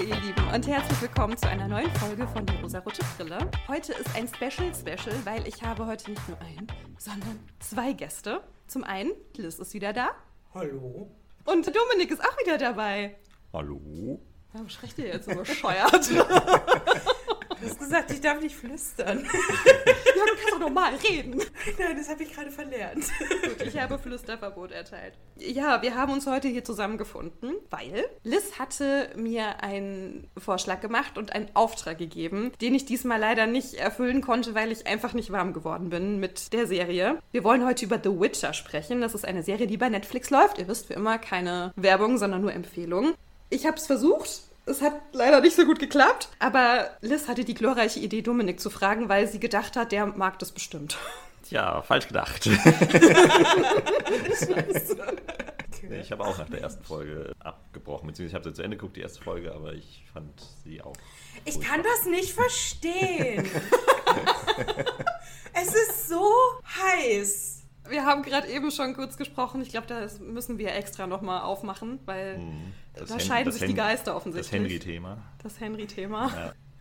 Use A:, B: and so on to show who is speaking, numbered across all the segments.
A: ihr Lieben und herzlich willkommen zu einer neuen Folge von Die rosarote Brille. Heute ist ein Special Special, weil ich habe heute nicht nur einen, sondern zwei Gäste. Zum einen, Liz ist wieder da
B: Hallo.
A: und Dominik ist auch wieder dabei.
C: Hallo?
A: Warum schreckt ihr jetzt so bescheuert?
B: Du hast gesagt, ich darf nicht flüstern.
A: ja, du kannst doch normal reden.
B: Nein, das habe ich gerade verlernt.
A: Gut, ich habe Flüsterverbot erteilt. Ja, wir haben uns heute hier zusammengefunden, weil Liz hatte mir einen Vorschlag gemacht und einen Auftrag gegeben, den ich diesmal leider nicht erfüllen konnte, weil ich einfach nicht warm geworden bin mit der Serie. Wir wollen heute über The Witcher sprechen. Das ist eine Serie, die bei Netflix läuft. Ihr wisst wie immer keine Werbung, sondern nur Empfehlungen. Ich habe es versucht. Es hat leider nicht so gut geklappt. Aber Liz hatte die glorreiche Idee, Dominik zu fragen, weil sie gedacht hat, der mag das bestimmt.
C: Tja, falsch gedacht. Nee, ich habe auch nach der ersten Folge abgebrochen, beziehungsweise ich habe sie zu Ende geguckt, die erste Folge, aber ich fand sie auch.
B: Ich kann das nicht verstehen. es ist so heiß.
A: Wir haben gerade eben schon kurz gesprochen. Ich glaube, das müssen wir extra nochmal aufmachen, weil
C: Mhm. Das
A: da
C: Hen-
A: scheiden
C: das
A: sich die
C: Hen-
A: Geister
C: Das
A: offensichtlich.
C: Henry-Thema.
A: Das Henry-Thema.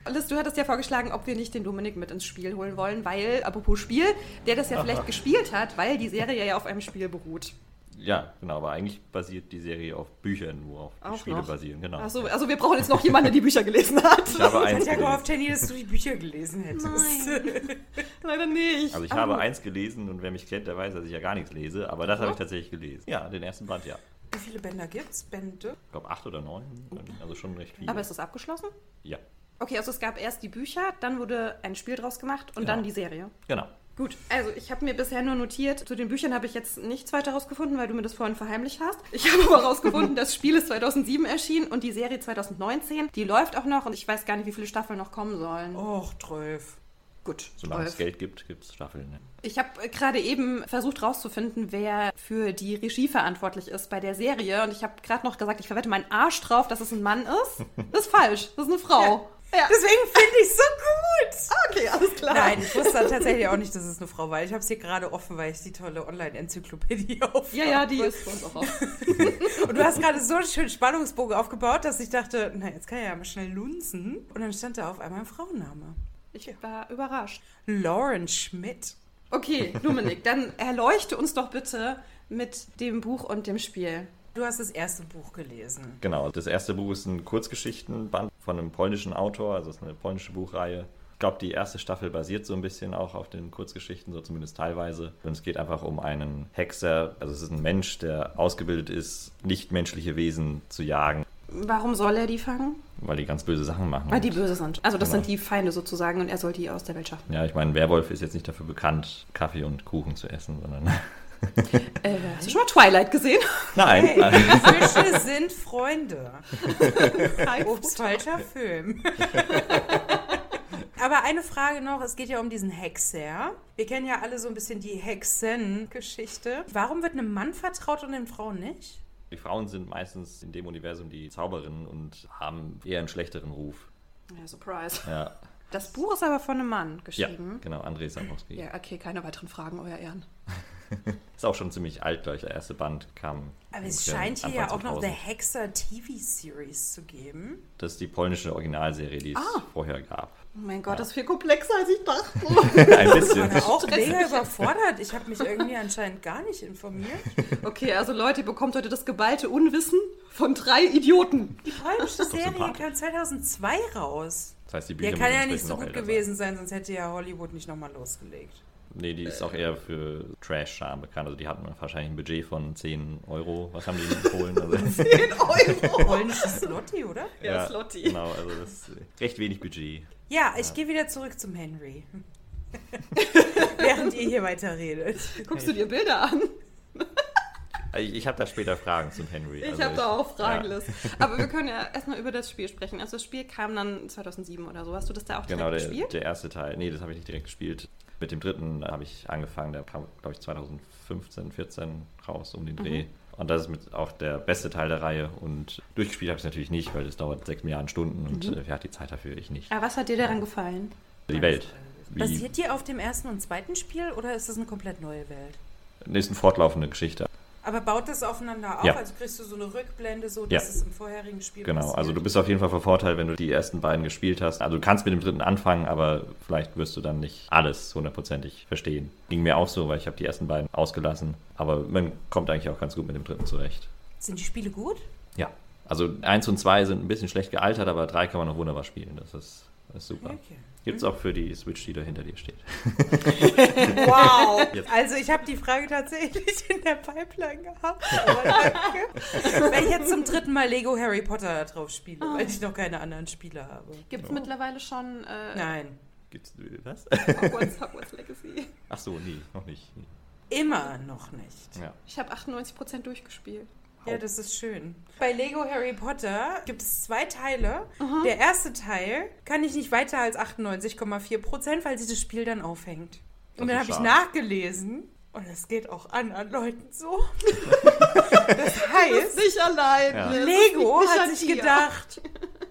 C: Ja.
A: Liz, du hattest ja vorgeschlagen, ob wir nicht den Dominik mit ins Spiel holen wollen, weil, apropos Spiel, der das ja vielleicht gespielt hat, weil die Serie ja auf einem Spiel beruht.
C: Ja, genau, aber eigentlich basiert die Serie auf Büchern, wo auch die
A: Auch
C: Spiele
A: noch?
C: basieren, genau.
A: Also, also wir brauchen jetzt noch jemanden, der die Bücher gelesen hat.
C: Ich habe
B: Ich
C: eins
B: ja gehofft,
C: gelesen.
B: Jenny, dass du die Bücher gelesen hättest.
A: Leider nicht.
C: Also ich
A: Aber
C: habe eins gelesen und wer mich kennt, der weiß, dass ich ja gar nichts lese, aber das habe ich tatsächlich gelesen. Ja, den ersten Band, ja.
B: Wie viele Bänder gibt's? Bände?
C: Ich glaube acht oder neun, also schon recht viele.
A: Aber ist das abgeschlossen?
C: ja,
A: Okay, also es gab erst die Bücher, dann wurde ein Spiel draus gemacht und
C: Genau.
A: dann die Serie.
C: genau.
A: Gut, also ich habe mir bisher nur notiert, zu den Büchern habe ich jetzt nichts weiter rausgefunden, weil du mir das vorhin verheimlicht hast. Ich habe aber rausgefunden, das Spiel ist 2007 erschienen und die Serie 2019. Die läuft auch noch und ich weiß gar nicht, wie viele Staffeln noch kommen sollen.
B: Och, Trolf.
A: Gut,
C: Solange es
A: zwölf.
C: Geld gibt, gibt es Staffeln. Ne?
A: Ich habe gerade eben versucht rauszufinden, wer für die Regie verantwortlich ist bei der Serie und ich habe gerade noch gesagt, ich verwette meinen Arsch drauf, dass es ein Mann ist. Das ist falsch, das ist eine Frau. Ja.
B: Deswegen finde ich so gut.
A: Okay, alles klar.
B: Nein, ich wusste tatsächlich auch nicht, dass es eine Frau war. Ich habe es hier gerade offen, weil ich die tolle Online-Enzyklopädie auf.
A: Ja, ja, die ist bei uns auch auf.
B: Und du hast gerade so einen schönen Spannungsbogen aufgebaut, dass ich dachte, na, jetzt kann ich ja mal schnell lunzen. Und dann stand da auf einmal ein Frauenname.
A: Ich war überrascht.
B: Lauren Schmidt.
A: Okay, Dominik, dann erleuchte uns doch bitte mit dem Buch und dem Spiel.
B: Du hast das erste Buch gelesen.
C: Genau, das erste Buch ist ein Kurzgeschichtenband von einem polnischen Autor, also es ist eine polnische Buchreihe. Ich glaube, die erste Staffel basiert so ein bisschen auch auf den Kurzgeschichten, so zumindest teilweise. Und es geht einfach um einen Hexer, also es ist ein Mensch, der ausgebildet ist, nichtmenschliche Wesen zu jagen,
A: Warum soll er die fangen?
C: weil die ganz böse Sachen machen.
A: Weil die böse sind. Also das
C: Genau.
A: sind die Feinde sozusagen und er soll die aus der Welt schaffen.
C: ja, ich meine, Werwolf ist jetzt nicht dafür bekannt, Kaffee und Kuchen zu essen, sondern.
A: Äh, hast du schon mal Twilight gesehen?
C: Nein!
B: Hey, Fische sind Freunde. Ups, falscher Film. Aber eine Frage noch, es geht ja um diesen Hexer. Wir kennen ja alle so ein bisschen die Hexen-Geschichte. Warum wird einem Mann vertraut und den Frauen nicht?
C: Die Frauen sind meistens in dem Universum die Zauberinnen und haben eher einen schlechteren Ruf.
A: Ja, surprise.
C: Ja,
A: Das Buch ist aber von einem Mann
C: ja
A: geschrieben.
C: genau, André Sapkowski.
A: Ja, okay, keine weiteren Fragen, euer Ehren.
C: Ist auch schon ziemlich alt, glaube ich. Der erste Band kam.
B: Aber es scheint hier ja auch noch
C: 2000.
B: The Hexer TV-Series zu geben.
C: Das ist die polnische Originalserie, die es
A: Ah.
C: vorher gab.
A: Oh mein Gott, das ist viel komplexer, als ich dachte.
C: Ein bisschen.
B: Aber auch mega überfordert. Ich habe mich irgendwie anscheinend gar nicht informiert.
A: Okay, also Leute, ihr bekommt heute das geballte Unwissen von drei Idioten.
B: Die polnische Serie kam 2002 raus.
C: Das heißt, die
B: Der
C: Bücher
B: kann ja nicht so gut gewesen sein, sonst hätte ja Hollywood nicht nochmal losgelegt.
C: Sein. Nee, die ist auch eher für Trash-Charme bekannt. Also die hatten wahrscheinlich ein Budget von 10 Euro. Was haben die in Polen? Also,
A: 10 Euro.
B: Polnisches Slotty, oder?
A: Ja, Slotty.
C: Genau, also das ist recht wenig Budget.
B: Ja, ich gehe wieder zurück zum Henry. Während ihr hier weiter redet.
A: Guckst du dir Bilder an?
C: Ich, ich habe da später Fragen zum Henry.
A: Ich
C: Also
A: habe da auch Fragen,
C: ja.
A: Aber wir können ja erstmal über das Spiel sprechen. Also das Spiel kam dann 2007 oder so. Hast du das da auch direkt
C: Genau, der,
A: gespielt?
C: der erste Teil. Nee, das habe ich nicht direkt gespielt. Mit dem dritten habe ich angefangen, der kam, glaube ich, 2015, 14 raus um den Dreh.
A: Mhm.
C: Und das ist mit auch der beste Teil der Reihe. Und durchgespielt habe ich es natürlich nicht, weil es dauert sechs Milliarden Stunden und
A: Mhm.
C: äh, wer hat die Zeit dafür? Ich nicht.
A: Aber was hat dir daran gefallen?
C: Die Welt. Wie,
B: Basiert die auf dem ersten und zweiten Spiel oder ist das eine komplett neue Welt?
C: das ist eine fortlaufende Geschichte.
B: Aber baut das aufeinander auf?
C: Ja.
B: Also kriegst du so eine Rückblende, so
C: Ja.
B: dass es im vorherigen Spiel
C: Genau,
B: passiert?
C: also du bist auf jeden Fall Vorteil, wenn du die ersten beiden gespielt hast. Also du kannst mit dem dritten anfangen, aber vielleicht wirst du dann nicht alles hundertprozentig verstehen. Ging mir auch so, weil ich habe die ersten beiden ausgelassen. Aber man kommt eigentlich auch ganz gut mit dem dritten zurecht.
B: Sind die Spiele gut?
C: Ja. Also eins und zwei sind ein bisschen schlecht gealtert, aber drei kann man noch wunderbar spielen. Das ist, das ist super.
B: Okay.
C: Gibt es auch für die Switch, die da hinter dir steht.
B: Wow! Also ich habe die Frage tatsächlich in der Pipeline gehabt. Wenn ich jetzt zum dritten Mal Lego Harry Potter drauf spiele, weil ich noch keine anderen Spiele habe.
A: Gibt es mittlerweile schon äh,
B: Nein.
C: Gibt's was?
A: Hogwarts, Hogwarts Legacy?
C: Ach so, nie, noch nicht.
B: Immer noch nicht.
C: Ja.
A: Ich habe 98% durchgespielt.
B: Ja, das ist schön. Bei Lego Harry Potter gibt es zwei Teile. Der erste Teil kann ich nicht weiter als 98,4 Prozent, weil dieses Spiel dann aufhängt. Und dann habe ich nachgelesen. Und es geht auch anderen Leuten so. das heißt,
A: Nicht allein.
C: Ja.
B: Lego
A: nicht
B: hat sich
A: dir.
B: gedacht,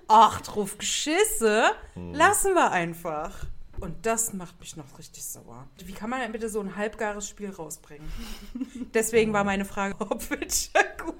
B: ach, drauf Geschisse,
C: Hm.
B: lassen wir einfach. Und das macht mich noch richtig sauer. Wie kann man denn bitte so ein halbgares Spiel rausbringen? Deswegen war meine Frage, ob Witcher gut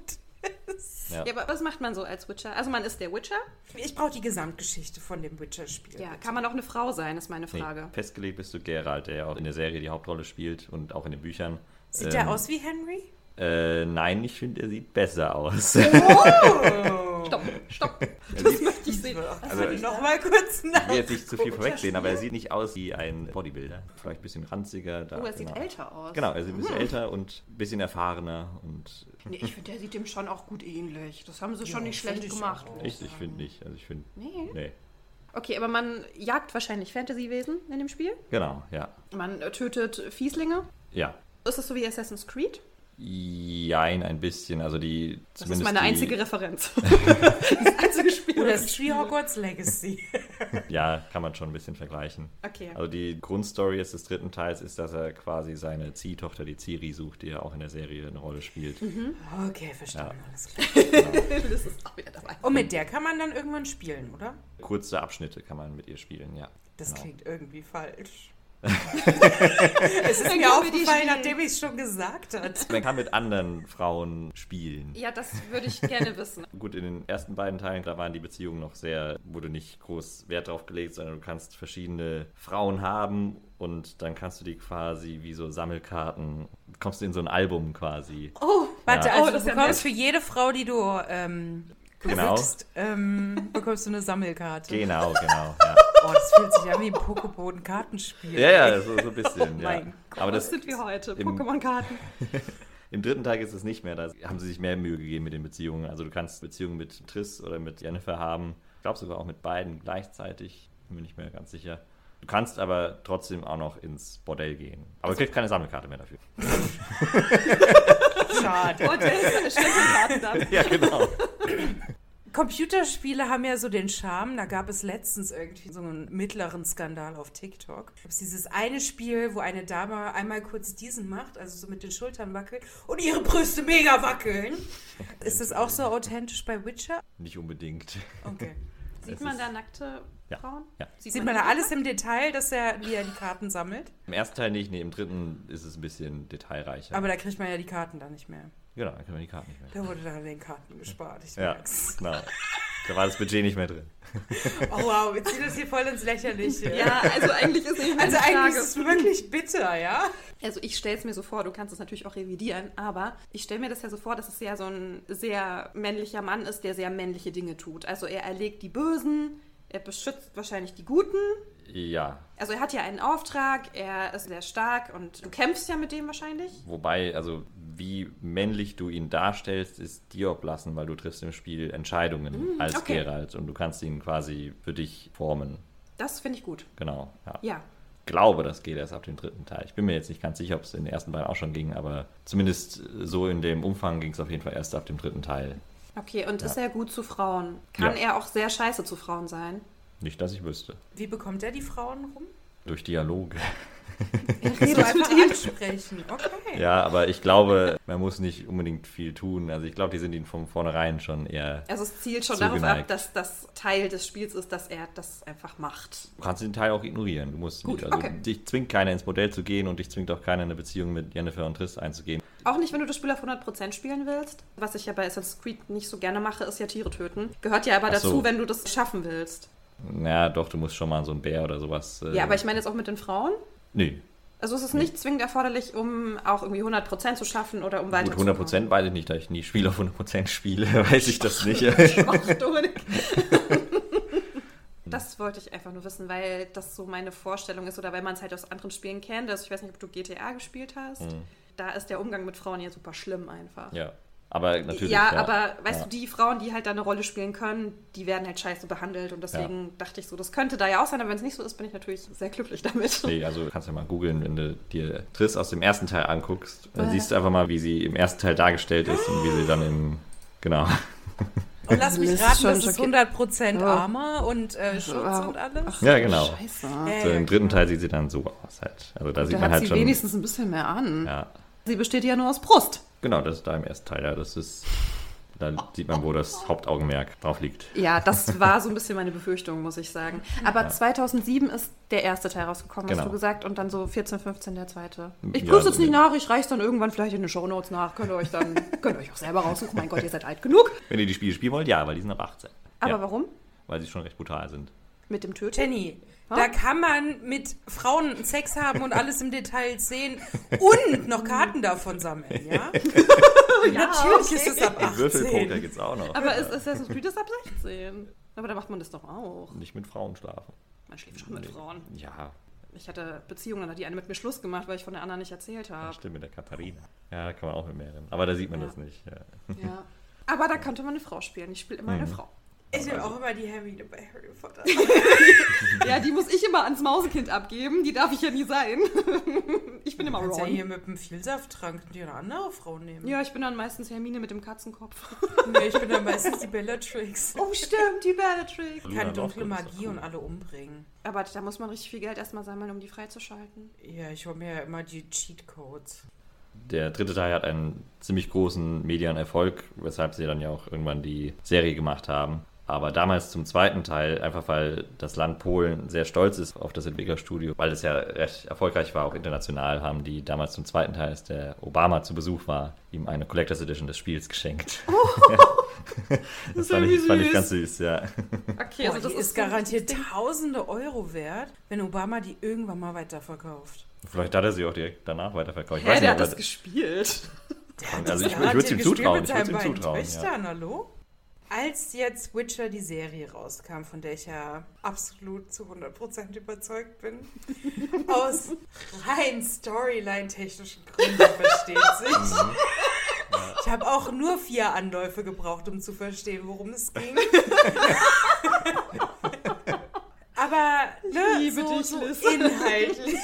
B: ist.
C: Ja.
A: Ja, aber was macht man so als Witcher? Also man ist der Witcher.
B: Ich brauche die Gesamtgeschichte von dem Witcher-Spiel.
A: Ja, kann man auch eine Frau sein, ist meine
C: Nee,
A: Frage.
C: festgelegt bist du Geralt, der ja auch in der Serie die Hauptrolle spielt und auch in den Büchern.
B: Sieht
C: Ähm,
B: der aus wie Henry?
C: Äh, nein, ich finde, er sieht besser aus.
B: Oh!
A: Stopp, stopp. Das möchte ich sehen.
C: Also,
B: Also, noch mal kurz nach.
C: Ich will jetzt nicht zu viel vorwegsehen, aber er sieht nicht aus wie ein Bodybuilder. Vielleicht ein bisschen ranziger. Da,
A: Oh, er sieht
C: genau.
A: älter aus.
C: Genau, er sieht ein bisschen älter und ein bisschen erfahrener. Und
A: Nee, ich finde, der sieht dem schon auch gut ähnlich. Das haben sie schon
B: Ja,
A: nicht
B: find
A: schlecht
B: ich
A: gemacht.
B: auch.
C: ich, ich finde nicht. Also ich finde.
A: Nee.
C: Nee.
A: Okay, aber man jagt wahrscheinlich Fantasy-Wesen in dem Spiel.
C: Genau, ja.
A: Man tötet Fieslinge.
C: Ja.
A: Ist das so wie Assassin's Creed?
C: Jein, ein bisschen. Also die.
A: Das ist meine
C: die,
A: einzige Referenz. das einzige Spiel.
B: Oder ist wie Hogwarts Legacy?
C: Ja, kann man schon ein bisschen vergleichen.
A: Okay.
C: Also die Grundstory jetzt des dritten Teils ist, dass er quasi seine Ziehtochter, die Ciri, sucht, die ja auch in der Serie eine Rolle spielt.
A: Mhm.
B: Okay, verstanden.
C: Ja.
B: Alles klar.
A: das ist auch wieder dabei.
B: Und mit der kann man dann irgendwann spielen, oder?
C: Kurze Abschnitte kann man mit ihr spielen, ja.
B: Das
C: Genau.
B: klingt irgendwie falsch. Es ist mir aufgefallen, nachdem ich es schon gesagt hat.
C: Man kann mit anderen Frauen spielen.
A: Ja, das würde ich gerne wissen.
C: Gut, in den ersten beiden Teilen, da waren die Beziehungen noch sehr, wurde nicht groß Wert drauf gelegt, sondern du kannst verschiedene Frauen haben und dann kannst du die quasi wie so Sammelkarten, kommst du in so ein Album quasi.
A: Oh,
B: Warte,
C: Ja.
B: also
A: Oh,
B: du
A: ja
B: bekommst
A: nett.
B: für jede Frau, die du ähm,
C: Genau.
B: besitzt, ähm, bekommst du eine Sammelkarte.
C: Genau, genau. Ja,
B: Oh, das fühlt sich an wie ein Pokéboden-Kartenspiel.
C: ja, ja so, so ein bisschen.
B: Oh
C: ja.
B: mein
C: Aber das,
A: sind wir heute? Pokémon-Karten.
C: Im dritten Teil ist es nicht mehr. Da haben sie sich mehr Mühe gegeben mit den Beziehungen. Also du kannst Beziehungen mit Triss oder mit Jennifer haben. Ich glaube sogar auch mit beiden gleichzeitig. Bin mir nicht mehr ganz sicher. Du kannst aber trotzdem auch noch ins Bordell gehen. Aber du kriegst keine Sammelkarte mehr dafür.
B: Schade.
A: Und der Stempelkarten dann.
C: ja, genau.
B: Computerspiele haben ja so den Charme. Da gab es letztens irgendwie so einen mittleren Skandal auf TikTok. Es dieses eine Spiel, wo eine Dame einmal kurz diesen macht, also so mit den Schultern wackelt und ihre Brüste mega wackeln. Ist das auch so authentisch bei Witcher?
C: Nicht unbedingt.
B: Okay.
A: Sieht
C: Es
A: man
C: ist-
A: da nackte
C: Ja.
A: Frauen?
C: Ja.
B: Sieht man da alles im Detail, dass er, wie er die Karten sammelt?
C: Im ersten Teil nicht, nee, im dritten ist es ein bisschen detailreicher.
B: Aber da kriegt man ja die Karten dann nicht mehr.
C: genau, dann können wir die Karten nicht mehr.
B: Da wurde dann an den Karten gespart. Ich
C: Ja,
B: merk's.
C: genau. Da war das Budget nicht mehr drin.
B: Oh wow, wir ziehen das hier voll ins Lächerliche.
A: Ja, also eigentlich ist nicht
B: Also eigentlich
A: Frage.
B: ist es wirklich bitter, ja?
A: Also ich stelle es mir so vor, du kannst es natürlich auch revidieren, aber ich stelle mir das ja so vor, dass es ja so ein sehr männlicher Mann ist, der sehr männliche Dinge tut. Also er erlegt die Bösen, er beschützt wahrscheinlich die Guten.
C: Ja,
A: Also er hat ja einen Auftrag, er ist sehr stark und du kämpfst ja mit dem wahrscheinlich.
C: Wobei, also wie männlich du ihn darstellst, ist dir oblassen, weil du triffst im Spiel Entscheidungen als
A: Mm, okay.
C: Geralt und du kannst ihn quasi für dich formen.
A: Das finde ich gut.
C: Genau, ja.
A: Ja.
C: glaube, das geht erst ab dem dritten Teil. Ich bin mir jetzt nicht ganz sicher, ob es in den ersten beiden auch schon ging, aber zumindest so in dem Umfang ging es auf jeden Fall erst ab dem dritten Teil.
A: Okay, und ist
C: Ja.
A: er gut zu Frauen? Kann
C: Ja.
A: er auch sehr scheiße zu Frauen sein?
C: Nicht, dass ich wüsste.
B: Wie bekommt er die Frauen rum?
C: Durch Dialoge.
A: Redet mit
B: einfach
A: ihm.
B: ansprechen. Okay.
C: Ja, aber ich glaube, man muss nicht unbedingt viel tun. Also ich glaube, die sind ihnen von vornherein schon eher.
A: Also es zielt schon darauf ab,
C: Zugeneigt.
A: dass das Teil des Spiels ist, dass er das einfach macht.
C: Du kannst den Teil auch ignorieren. Du musst
A: Gut,
C: nicht. Also
A: okay.
C: dich zwingt keiner ins Modell zu gehen und dich zwingt auch keiner eine Beziehung mit Jennifer und Triss einzugehen.
A: Auch nicht, wenn du das Spiel auf 100% spielen willst. Was ich ja bei Assassin's Creed nicht so gerne mache, ist ja Tiere töten. Gehört ja aber
C: so.
A: dazu, wenn du das schaffen willst.
C: Naja, doch, du musst schon mal so einen Bär oder sowas. äh,
A: Ja, aber ich meine jetzt auch mit den Frauen.
C: Nee,
A: Also es ist nicht zwingend erforderlich, um auch irgendwie 100% zu schaffen oder um weiter
C: gut, 100% weiß ich nicht, da ich nie Spiel auf 100% spiele, weiß ich das nicht.
A: Ach, Dominik. Das wollte ich einfach nur wissen, weil das so meine Vorstellung ist oder weil man es halt aus anderen Spielen kennt. Also ich weiß nicht, ob du GTA gespielt hast. Da ist der Umgang mit Frauen ja super schlimm einfach.
C: Ja, aber natürlich.
A: ja, aber weißt
C: ja.
A: du, die Frauen, die halt da eine Rolle spielen können, die werden halt scheiße behandelt und deswegen dachte ich so, das könnte da ja auch sein, aber wenn es nicht so ist, bin ich natürlich sehr glücklich damit.
C: Nee, also kannst ja mal googeln, wenn du dir Triss aus dem ersten Teil anguckst, dann
A: Äh.
C: siehst du einfach mal, wie sie im ersten Teil dargestellt ist und wie sie dann im. Genau.
B: Und lass mich
A: Das ist
B: raten, das ist
A: schockier-
B: 100%
A: Oh.
B: Armor und äh, Schutz
A: Wow.
B: und alles.
C: Ja, genau.
A: Scheiße.
B: Ja,
C: So,
B: ja,
C: Im dritten. Teil sieht sie dann so aus halt. Also da sieht
A: Da
C: man
A: hat
C: halt
A: sie
C: schon.
A: wenigstens ein bisschen mehr an.
C: Ja,
A: Sie besteht ja nur aus Brust.
C: genau, das ist da im ersten Teil, ja. Das ist. Da sieht man, wo das Hauptaugenmerk drauf liegt.
A: Ja, das war so ein bisschen meine Befürchtung, muss ich sagen. Aber 2007 ist der erste Teil rausgekommen, hast
C: Genau.
A: du gesagt, und dann so 14, 15 der zweite. Ich
C: Ja,
A: prüfe jetzt
C: nee.
A: nicht nach, ich reich's dann irgendwann vielleicht in den Shownotes nach. Könnt ihr euch dann, könnt ihr euch auch selber raussuchen. Mein Gott, ihr seid alt genug.
C: Wenn ihr die Spiele spielen wollt, ja, weil die sind ab 18.
A: Aber
C: ja,
A: warum?
C: Weil sie schon recht brutal sind.
A: Mit dem Töten?
B: Jenny? Da kann man mit Frauen Sex haben und alles im Detail sehen und noch Karten davon sammeln, ja? Natürlich ist es ab
C: Und Würfelpoker
B: 18.
C: gibt's auch noch.
A: Aber ist Assassin's Creed ist ab 16. Aber da macht man das doch auch.
C: Nicht mit Frauen schlafen.
A: Man schläft schon mit Frauen.
C: Ja,
A: Ich hatte Beziehungen, da hat die eine mit mir Schluss gemacht, weil ich von der anderen nicht erzählt habe.
C: stimmt mit der Katharina. Ja, da kann man auch mit mehreren. Aber da sieht man
A: Ja.
C: das nicht. Ja.
A: Ja. Aber da könnte man eine Frau spielen. Ich spiele immer eine
C: Mhm.
A: Frau.
B: Ich nehme auch immer die Hermine bei Harry Potter.
A: Ja, die muss ich immer ans Mausekind abgeben. Die darf ich ja nie sein. Ich bin immer
B: Du kannst ja
A: Ron.
B: hier mit dem Vielsafttrank die eine andere Frau nehmen.
A: Ja, ich bin dann meistens Hermine mit dem Katzenkopf.
B: Nee, ich bin dann meistens die Bellatrix.
A: Oh, stimmt, die Bellatrix.
B: Kann dunkle Magie und alle umbringen.
A: Aber da muss man richtig viel Geld erstmal sammeln, um die freizuschalten.
B: Ja, ich hole mir ja immer die Cheatcodes.
C: Der dritte Teil hat einen ziemlich großen Medienerfolg, weshalb sie dann ja auch irgendwann die Serie gemacht haben. Aber damals zum zweiten Teil, einfach weil das Land Polen sehr stolz ist auf das Entwicklerstudio, weil es ja recht erfolgreich war, auch international, haben die damals zum zweiten Teil, als der Obama zu Besuch war, ihm eine Collectors Edition des Spiels geschenkt. das
A: ja
C: fand ich, fand ich
A: süß.
C: ganz süß, ja.
A: Okay,
B: Boah,
A: also das
B: die ist garantiert tausende Euro wert, wenn Obama die irgendwann mal weiterverkauft.
C: Vielleicht hat er sie auch direkt danach weiterverkauft. Ich
A: Hä,
C: weiß
A: der
C: nicht,
A: hat das gespielt.
C: also ich, ich
B: Garantiert
C: würde es ihm zutrauen. Ich würde es ihm zutrauen. Ja.
B: Töchtern, hallo? Als jetzt Witcher die Serie rauskam, von der ich ja absolut zu 100% überzeugt bin, aus rein Storyline-technischen Gründen versteht sich. Ich habe auch nur vier Anläufe gebraucht, um zu verstehen, worum es ging. Aber ne,
A: liebe
B: so,
A: dich,
B: so inhaltlich.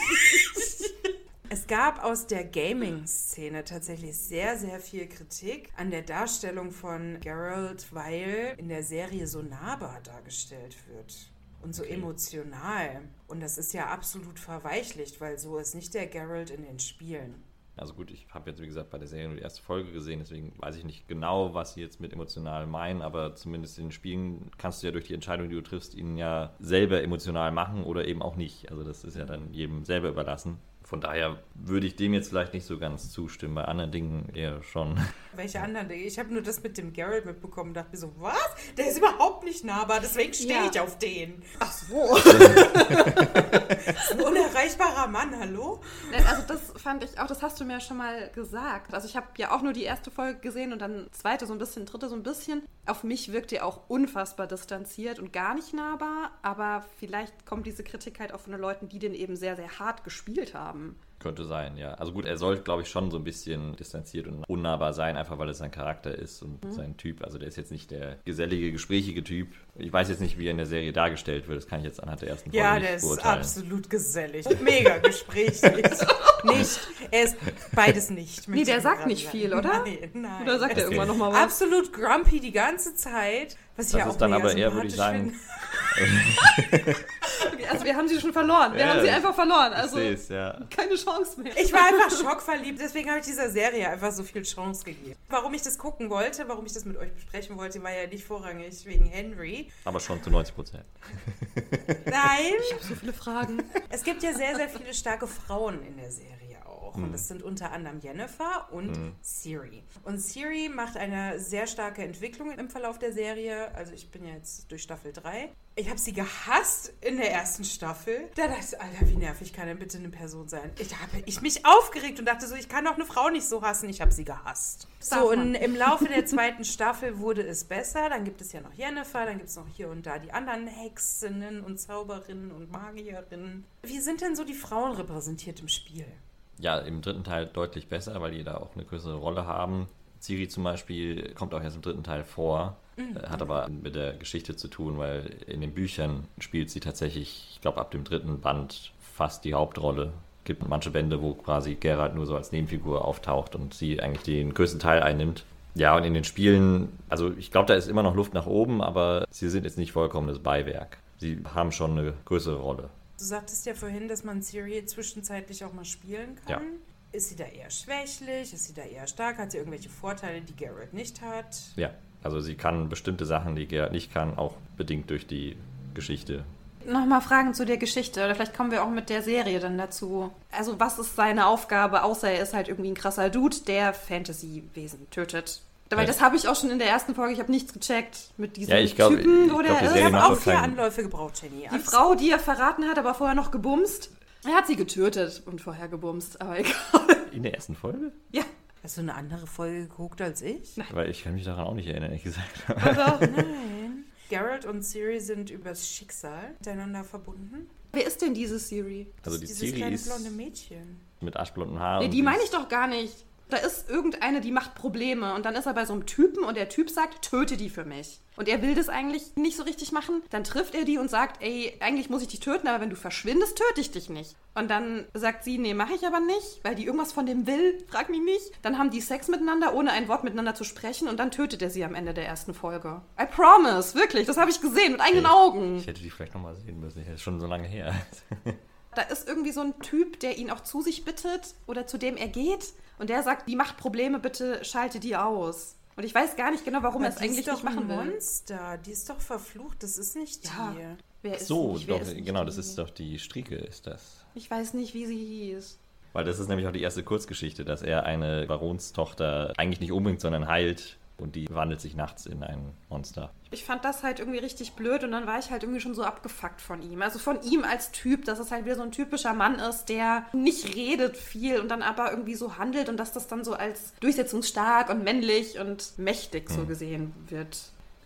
B: Es gab aus der Gaming-Szene tatsächlich sehr, sehr viel Kritik an der Darstellung von Geralt, weil in der Serie so nahbar dargestellt wird und so emotional. Und das ist ja absolut verweichlicht, weil so ist nicht der Geralt in den Spielen.
C: Also gut, ich habe jetzt wie gesagt bei der Serie nur die erste Folge gesehen, deswegen weiß ich nicht genau, was sie jetzt mit emotional meinen, aber zumindest in den Spielen kannst du ja durch die Entscheidung, die du triffst, ihn ja selber emotional machen oder eben auch nicht. Also das ist ja dann jedem selber überlassen. Von daher würde ich dem jetzt vielleicht nicht so ganz zustimmen, bei anderen Dingen eher schon.
B: Welche anderen Dinge? Ich habe nur das mit dem Geralt mitbekommen und dachte mir so, was? Der ist überhaupt nicht nahbar, deswegen stehe
A: Ja.
B: ich auf den.
A: Ach so.
B: Ein unerreichbarer Mann, hallo?
A: Nein, also das fand ich auch, das hast du mir schon mal gesagt. Also ich habe ja auch nur die erste Folge gesehen und dann zweite so ein bisschen, dritte so ein bisschen. Auf mich wirkt ihr auch unfassbar distanziert und gar nicht nahbar, aber vielleicht kommt diese Kritik halt auch von den Leuten, die den eben sehr, sehr hart gespielt haben.
C: Könnte sein, ja. Also gut, er soll, glaube ich, schon so ein bisschen distanziert und unnahbar sein, einfach weil es sein Charakter ist und sein Typ. Also der ist jetzt nicht der gesellige, gesprächige Typ. Ich weiß jetzt nicht, wie er in der Serie dargestellt wird. Das kann ich jetzt anhand der ersten Folge
B: Ja,
C: nicht
B: der ist
C: beurteilen.
B: absolut gesellig. Mega gesprächig. nicht. Er ist beides nicht.
A: Nee, der
B: ich
A: sagt nicht viel, oder?
B: Nein, nein.
A: Oder sagt er
C: Okay.
A: irgendwann nochmal was?
B: Absolut grumpy die ganze Zeit. Was ich
C: Das
B: ja auch
C: ist dann
B: mega
C: aber eher, würde ich sagen,
A: also wir haben sie schon verloren. Wir
C: Ja,
A: haben sie einfach verloren.
C: Ich
A: Also
C: sehe es, ja.
A: keine Chance mehr.
B: Ich war einfach schockverliebt, deswegen habe ich dieser Serie einfach so viel Chance gegeben. Warum ich das gucken wollte, warum ich das mit euch besprechen wollte, war ja nicht vorrangig wegen Henry.
C: Aber schon zu 90 Prozent.
B: Nein,
A: Ich habe so viele Fragen.
B: es gibt ja sehr, sehr viele starke Frauen in der Serie auch. auch. Und das sind unter anderem Jennifer und Siri. Und Siri macht eine sehr starke Entwicklung im Verlauf der Serie. Also ich bin jetzt durch Staffel 3. Ich habe sie gehasst in der ersten Staffel. Da dachte ich, Alter, wie nervig kann denn bitte eine Person sein? Ich habe ich mich aufgeregt und dachte so, ich kann doch eine Frau nicht so hassen. Ich habe sie gehasst. So, und im Laufe der zweiten Staffel wurde es besser. Dann gibt es ja noch Jennifer, dann gibt es noch hier und da die anderen Hexinnen und Zauberinnen und Magierinnen. Wie sind denn so die Frauen repräsentiert im Spiel?
C: Ja, im dritten Teil deutlich besser, weil die da auch eine größere Rolle haben. Siri zum Beispiel kommt auch erst im dritten Teil vor, äh, hat aber mit der Geschichte zu tun, weil in den Büchern spielt sie tatsächlich, ich glaube, ab dem dritten Band fast die Hauptrolle. Es gibt manche Bände, wo quasi Geralt nur so als Nebenfigur auftaucht und sie eigentlich den größten Teil einnimmt. Ja, und in den Spielen, also ich glaube, da ist immer noch Luft nach oben, aber sie sind jetzt nicht vollkommenes Beiwerk. Sie haben schon eine größere Rolle.
B: Du sagtest ja vorhin, dass man Siri zwischenzeitlich auch mal spielen kann.
C: Ja.
B: Ist sie da eher schwächlich? Ist sie da eher stark? Hat sie irgendwelche Vorteile, die Garrett nicht hat?
C: Ja, also sie kann bestimmte Sachen, die Geralt nicht kann, auch bedingt durch die Geschichte.
A: Nochmal Fragen zu der Geschichte oder vielleicht kommen wir auch mit der Serie dann dazu. Also was ist seine Aufgabe, außer er ist halt irgendwie ein krasser Dude, der Fantasy-Wesen tötet. Weil
C: Ja.
A: das habe ich auch schon in der ersten Folge, ich habe nichts gecheckt mit diesem
C: Ja, ich glaub-
A: Typen,
C: ich
A: wo
C: glaub,
A: der
C: die
A: ist.
C: Serie
B: Ich habe auch vier Anläufe gebraucht, Jenny.
A: Die Frau, die er verraten hat, aber vorher noch gebumst. Er hat sie getötet und vorher gebumst, aber egal.
C: In der ersten Folge?
A: Ja,
B: Hast du eine andere Folge geguckt als ich?
C: Weil ich kann mich daran auch nicht erinnern, ehrlich gesagt.
A: aber
B: Nein. Garrett und Siri sind übers Schicksal miteinander verbunden.
A: wer ist denn diese Siri?
C: Also die
B: Dieses
C: Siri
B: kleine
C: ist
B: blonde Mädchen.
C: mit aschblonden Haaren.
A: Nee, die meine ich doch gar nicht. Da ist irgendeine, die macht Probleme und dann ist er bei so einem Typen und der Typ sagt, töte die für mich. Und er will das eigentlich nicht so richtig machen. Dann trifft er die und sagt, ey, eigentlich muss ich dich töten, aber wenn du verschwindest, töte ich dich nicht. Und dann sagt sie, nee, mache ich aber nicht, weil die irgendwas von dem will, frag mich nicht. Dann haben die Sex miteinander, ohne ein Wort miteinander zu sprechen und dann tötet er sie am Ende der ersten Folge. I promise, wirklich, das habe ich gesehen mit eigenen
C: Ey,
A: Augen.
C: Ich hätte die vielleicht nochmal sehen müssen. Das ist schon so lange her.
A: Da ist irgendwie so ein Typ, der ihn auch zu sich bittet oder zu dem er geht und der sagt, die macht Probleme, bitte schalte die aus. Und ich weiß gar nicht genau, warum er es eigentlich nicht machen will.
B: Monster. Die ist doch verflucht. Das ist nicht
A: Ja.
B: die.
A: Wer ist
C: so,
A: nicht, wer
C: doch,
A: ist nicht
C: genau,
A: die?
C: das ist doch die Strieke, ist das.
A: Ich weiß nicht, wie sie hieß.
C: Weil das ist nämlich auch die erste Kurzgeschichte, dass er eine Baronstochter eigentlich nicht umbringt, sondern heilt. Und die wandelt sich nachts in ein Monster.
A: Ich fand das halt irgendwie richtig blöd und dann war ich halt irgendwie schon so abgefuckt von ihm. Also von ihm als Typ, dass es halt wieder so ein typischer Mann ist, der nicht redet viel und dann aber irgendwie so handelt und dass das dann so als durchsetzungsstark und männlich und mächtig so gesehen wird.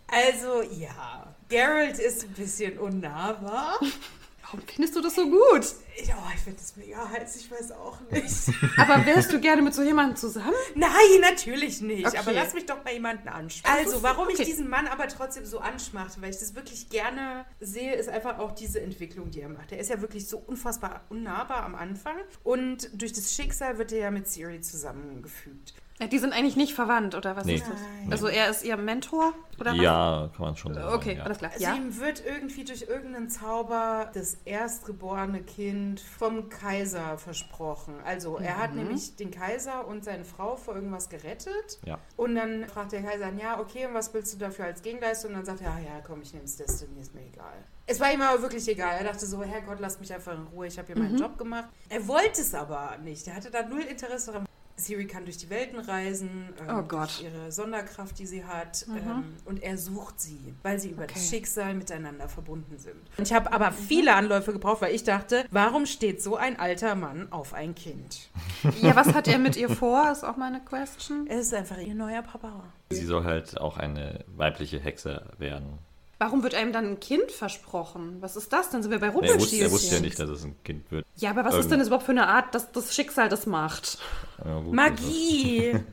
B: Also, ja. Geralt ist ein bisschen unnahbar.
A: Warum findest du das so gut?
B: Ich, oh, ich finde das mega heiß. Ich weiß auch nicht.
A: Aber wärst du gerne mit so jemandem zusammen?
B: Nein, natürlich nicht.
A: Okay.
B: Aber lass mich doch mal jemanden ansprechen. Also, warum
A: Okay.
B: ich diesen Mann aber trotzdem so anschmachte, weil ich das wirklich gerne sehe, ist einfach auch diese Entwicklung, die er macht. Er ist ja wirklich so unfassbar unnahbar am Anfang. Und durch das Schicksal wird er ja mit Siri zusammengefügt.
A: Die sind eigentlich nicht verwandt, oder was
C: Nee.
A: ist das?
B: Nein.
A: Also er ist ihr Mentor, oder was?
C: Ja, kann man schon sagen.
A: Okay,
C: ja.
A: alles klar.
B: Also
A: ja.
B: ihm wird irgendwie durch irgendeinen Zauber das erstgeborene Kind vom Kaiser versprochen. Also er hat nämlich den Kaiser und seine Frau vor irgendwas gerettet.
C: Ja.
B: Und dann fragt der Kaiser, ja, okay, und was willst du dafür als Gegenleistung? Und dann sagt er, ja, ja, komm, ich nehme es Destiny, ist mir egal. Es war ihm aber wirklich egal. Er dachte so, Herrgott, lass mich einfach in Ruhe, ich habe hier meinen Job gemacht. Er wollte es aber nicht. Er hatte da null Interesse daran. Siri kann durch die Welten reisen, ähm,
A: Oh Gott.
B: durch ihre Sonderkraft, die sie hat. Ähm, und er sucht sie, weil sie über das
A: Okay.
B: Schicksal miteinander verbunden sind. Und ich habe aber viele Anläufe gebraucht, weil ich dachte, warum steht so ein alter Mann auf ein Kind?
A: ja, was hat er mit ihr vor? Ist auch meine Question.
B: Er ist einfach ihr neuer Papa.
C: Sie soll halt auch eine weibliche Hexe werden.
A: Warum wird einem dann ein Kind versprochen? Was ist das? Dann sind wir bei
C: Nee, er, wusste,
A: Rumpelstilzchen.
C: er wusste ja nicht, dass es ein Kind wird.
A: Ja, aber was ist
C: Ähm.
A: denn das überhaupt für eine Art, dass das Schicksal das macht?
C: Ja, gut,
B: Magie!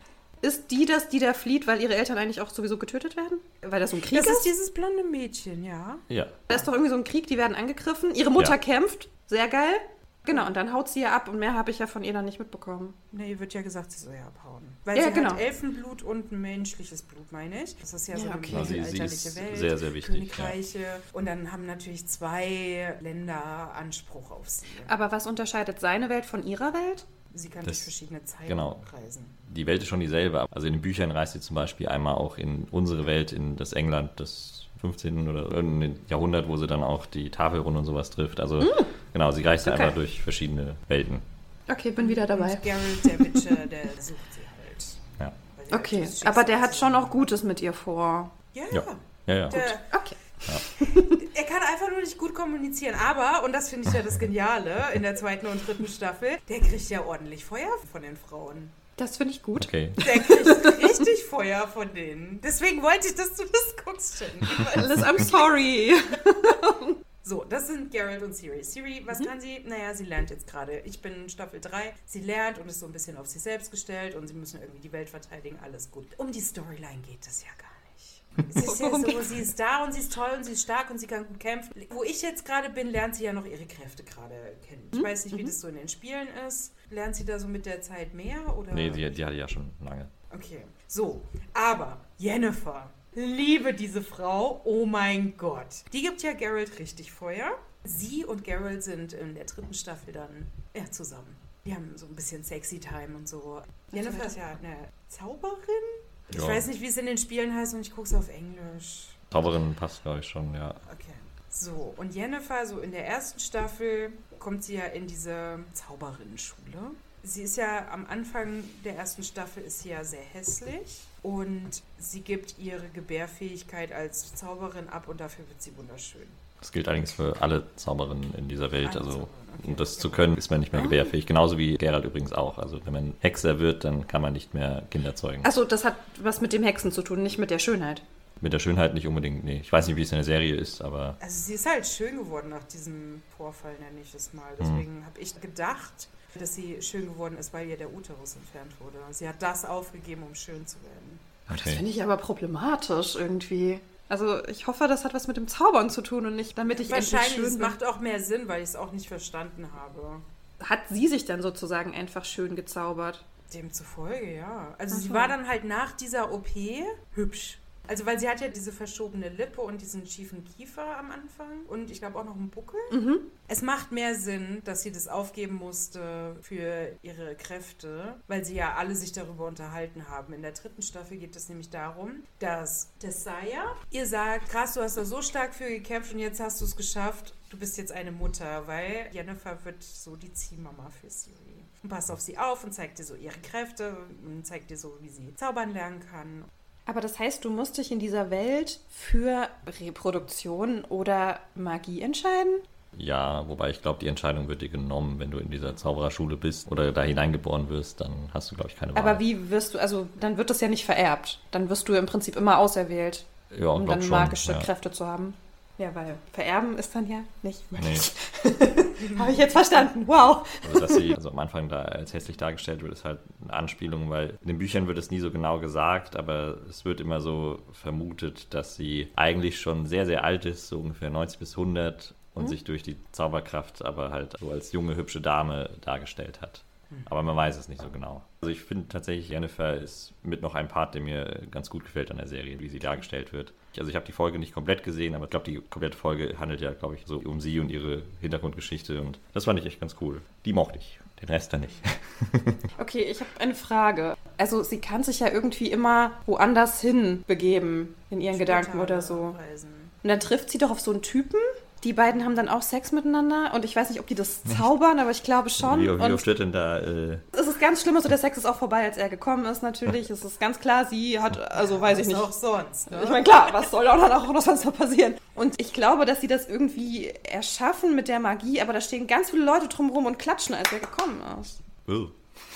A: Ist die das, die da flieht, weil ihre Eltern eigentlich auch sowieso getötet werden? Weil das so ein Krieg
B: Das
A: ist?
B: ist dieses blonde Mädchen, ja.
C: Ja,
A: Da ist doch irgendwie so ein Krieg, die werden angegriffen. Ihre Mutter
C: Ja.
A: kämpft. Sehr geil. Genau, und dann haut sie ja ab und mehr habe ich ja von ihr dann nicht mitbekommen.
B: Nee, wird ja gesagt, sie soll ja abhauen. Weil
A: Ja,
B: sie
A: genau.
B: hat Elfenblut und menschliches Blut, meine ich. Das ist ja,
A: Ja,
B: so eine
A: okay.
C: Ja, sie
B: mittelalterliche
C: ist
B: Welt.
C: sehr, sehr wichtig,
B: Königreiche. Und dann haben natürlich zwei Länder Anspruch auf sie.
A: Aber was unterscheidet seine Welt von ihrer Welt?
B: Sie kann
C: Das-
B: durch verschiedene Zeiten
C: genau.
B: reisen.
C: die Welt ist schon dieselbe. Also in den Büchern reist sie zum Beispiel einmal auch in unsere Welt, in das England des 15. oder irgendein Jahrhundert, wo sie dann auch die Tafelrunde und sowas trifft. Also genau, sie reist
A: Okay.
C: einfach durch verschiedene Welten.
A: Okay, bin wieder dabei.
B: Und Geralt, der Witcher, der sucht sie halt.
C: Ja.
A: Okay,
B: halt das
A: aber der hat schon auch Gutes mit ihr vor.
B: Ja,
C: Ja. Ja, ja.
B: Der,
A: Okay.
B: er kann einfach nur nicht gut kommunizieren. Aber, und das finde ich ja das Geniale in der zweiten und dritten Staffel, der kriegt ja ordentlich Feuer von den Frauen.
A: Das finde ich gut.
C: Okay.
B: Der kriegt richtig Feuer von denen. Deswegen wollte ich, dass du das guckst, Jen.
A: Liz, I'm sorry.
B: So, das sind Geralt und Siri. Siri, was kann sie? Naja, sie lernt jetzt gerade. Ich bin in Staffel 3. Sie lernt und ist so ein bisschen auf sich selbst gestellt und sie müssen irgendwie die Welt verteidigen. Alles gut. Um die Storyline geht es ja gar nicht. Sie ist ja so, sie ist da und sie ist toll und sie ist stark und sie kann gut kämpfen. Wo ich jetzt gerade bin, lernt sie ja noch ihre Kräfte gerade kennen. Ich weiß nicht, wie das so in den Spielen ist. Lernt sie da so mit der Zeit mehr? Oder?
C: Nee, die, die hatte ja schon lange.
B: Okay, so, aber Jennifer, liebe diese Frau, oh mein Gott. Die gibt ja Geralt richtig Feuer. Sie und Geralt sind in der dritten Staffel dann ja, zusammen. Die haben so ein bisschen sexy Time und so. Jennifer ist ja eine Zauberin. Ich weiß nicht, wie es in den Spielen heißt und ich gucke es auf Englisch.
C: Zauberin passt, glaube ich, schon, ja.
B: Okay. So, und Jennifer, so in der ersten Staffel, kommt sie ja in diese Zauberinnenschule. Sie ist ja am Anfang der ersten Staffel ist sie ja sehr hässlich und sie gibt ihre Gebärfähigkeit als Zauberin ab und dafür wird sie wunderschön.
C: Das gilt allerdings für alle Zauberinnen in dieser Welt. Also, um das zu können, ist man nicht mehr
B: Ah.
C: gebärfähig. Genauso wie Geralt übrigens auch. Also, wenn man Hexer wird, dann kann man nicht mehr Kinder zeugen.
A: Achso, das hat was mit dem Hexen zu tun, nicht mit der Schönheit.
C: Mit der Schönheit nicht unbedingt, nee. Ich weiß nicht, wie es in der Serie ist, aber
B: Also sie ist halt schön geworden nach diesem Vorfall, nenne ich es mal. Deswegen habe ich gedacht, dass sie schön geworden ist, weil ihr der Uterus entfernt wurde. Sie hat das aufgegeben, um schön zu werden.
A: Das
C: okay.
A: finde ich aber problematisch irgendwie. Also ich hoffe, das hat was mit dem Zaubern zu tun und nicht damit ich endlich
B: Wahrscheinlich,
A: schön
B: es macht auch mehr Sinn, weil ich es auch nicht verstanden habe.
A: Hat sie sich dann sozusagen einfach schön gezaubert?
B: Demzufolge, ja. Also
A: Ach
B: sie war dann halt nach dieser OP hübsch. Also weil sie hat ja diese verschobene Lippe und diesen schiefen Kiefer am Anfang und ich glaube auch noch einen Buckel.
A: Mhm.
B: Es macht mehr Sinn, dass sie das aufgeben musste für ihre Kräfte, weil sie ja alle sich darüber unterhalten haben. In der dritten Staffel geht es nämlich darum, dass Tessaya ihr sagt, krass, du hast da so stark für gekämpft und jetzt hast du es geschafft. Du bist jetzt eine Mutter, weil Jennifer wird so die Ziehmama für Siri. Und passt auf sie auf und zeigt dir so ihre Kräfte und zeigt dir so, wie sie zaubern lernen kann.
A: Aber das heißt, du musst dich in dieser Welt für Reproduktion oder Magie entscheiden?
C: Ja, wobei ich glaube, die Entscheidung wird dir genommen, wenn du in dieser Zaubererschule bist oder da hineingeboren wirst, dann hast du, glaube ich, keine Wahl.
A: Aber wie wirst du, also dann wird das ja nicht vererbt. Dann wirst du im Prinzip immer auserwählt,
C: ja,
A: um dann
C: schon,
A: magische
C: ja.
A: Kräfte zu haben. Ja, weil vererben ist dann ja nicht
C: Nee.
A: Habe ich jetzt verstanden. Wow.
C: Also, dass sie also am Anfang da als hässlich dargestellt wird, ist halt eine Anspielung, weil in den Büchern wird es nie so genau gesagt, aber es wird immer so vermutet, dass sie eigentlich schon sehr, sehr alt ist, so ungefähr 90 bis 100 und sich durch die Zauberkraft aber halt so als junge, hübsche Dame dargestellt hat. Aber man weiß es nicht so genau. Also ich finde tatsächlich, Jennifer ist mit noch ein Part, der mir ganz gut gefällt an der Serie, wie sie dargestellt wird. Also ich habe die Folge nicht komplett gesehen, aber ich glaube, die komplette Folge handelt ja, glaube ich, so um sie und ihre Hintergrundgeschichte und das fand ich echt ganz cool. Die mochte ich, den Rest dann nicht.
A: Okay, ich habe eine Frage. Also sie kann sich ja irgendwie immer woanders hin begeben in ihren Gedanken oder so.
B: Reisen.
A: Und dann trifft sie doch auf so einen Typen. Die beiden haben dann auch Sex miteinander und ich weiß nicht, ob die das zaubern, aber ich glaube schon.
C: Wie, wie
A: und
C: oft wird denn da... Äh,
A: es ist ganz schlimm, also der Sex ist auch vorbei, als er gekommen ist natürlich. Es ist ganz klar, sie hat, also weiß ich
B: Was
A: nicht.
B: auch sonst. Ne?
A: Ich meine, klar, was soll auch noch, noch sonst noch passieren? Und ich glaube, dass sie das irgendwie erschaffen mit der Magie, aber da stehen ganz viele Leute drumherum und klatschen, als er gekommen ist.
C: oh.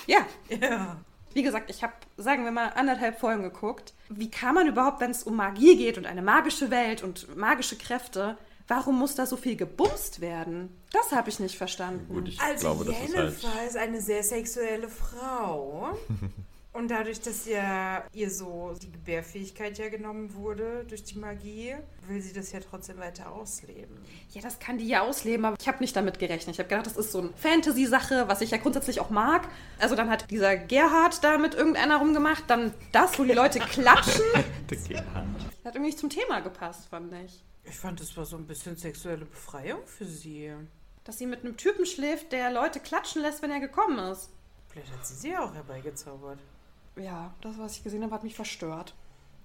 A: Ja,
B: Ja.
A: wie gesagt, ich habe, sagen wir mal, anderthalb Folgen geguckt. Wie kann man überhaupt, wenn es um Magie geht und eine magische Welt und magische Kräfte, warum muss da so viel gebumst werden? Das habe ich nicht verstanden.
C: Gut, ich
B: Also
C: glaube, das ist
B: Jennifer
C: halt...
B: ist eine sehr sexuelle Frau. Und dadurch, dass ja ihr so die Gebärfähigkeit ja genommen wurde durch die Magie, will sie das ja trotzdem weiter ausleben.
A: Ja, das kann die ja ausleben, aber ich habe nicht damit gerechnet. Ich habe gedacht, das ist so eine Fantasy-Sache, was ich ja grundsätzlich auch mag. Also dann hat dieser Gerhard da mit irgendeiner rumgemacht, dann das, wo die Leute klatschen.
C: Hand.
A: Das hat irgendwie nicht zum Thema gepasst, fand ich.
B: Ich fand, das war so ein bisschen sexuelle Befreiung für sie.
A: Dass sie mit einem Typen schläft, der Leute klatschen lässt, wenn er gekommen ist.
B: Vielleicht hat sie sie auch herbeigezaubert.
A: Ja, das, was ich gesehen habe, hat mich verstört.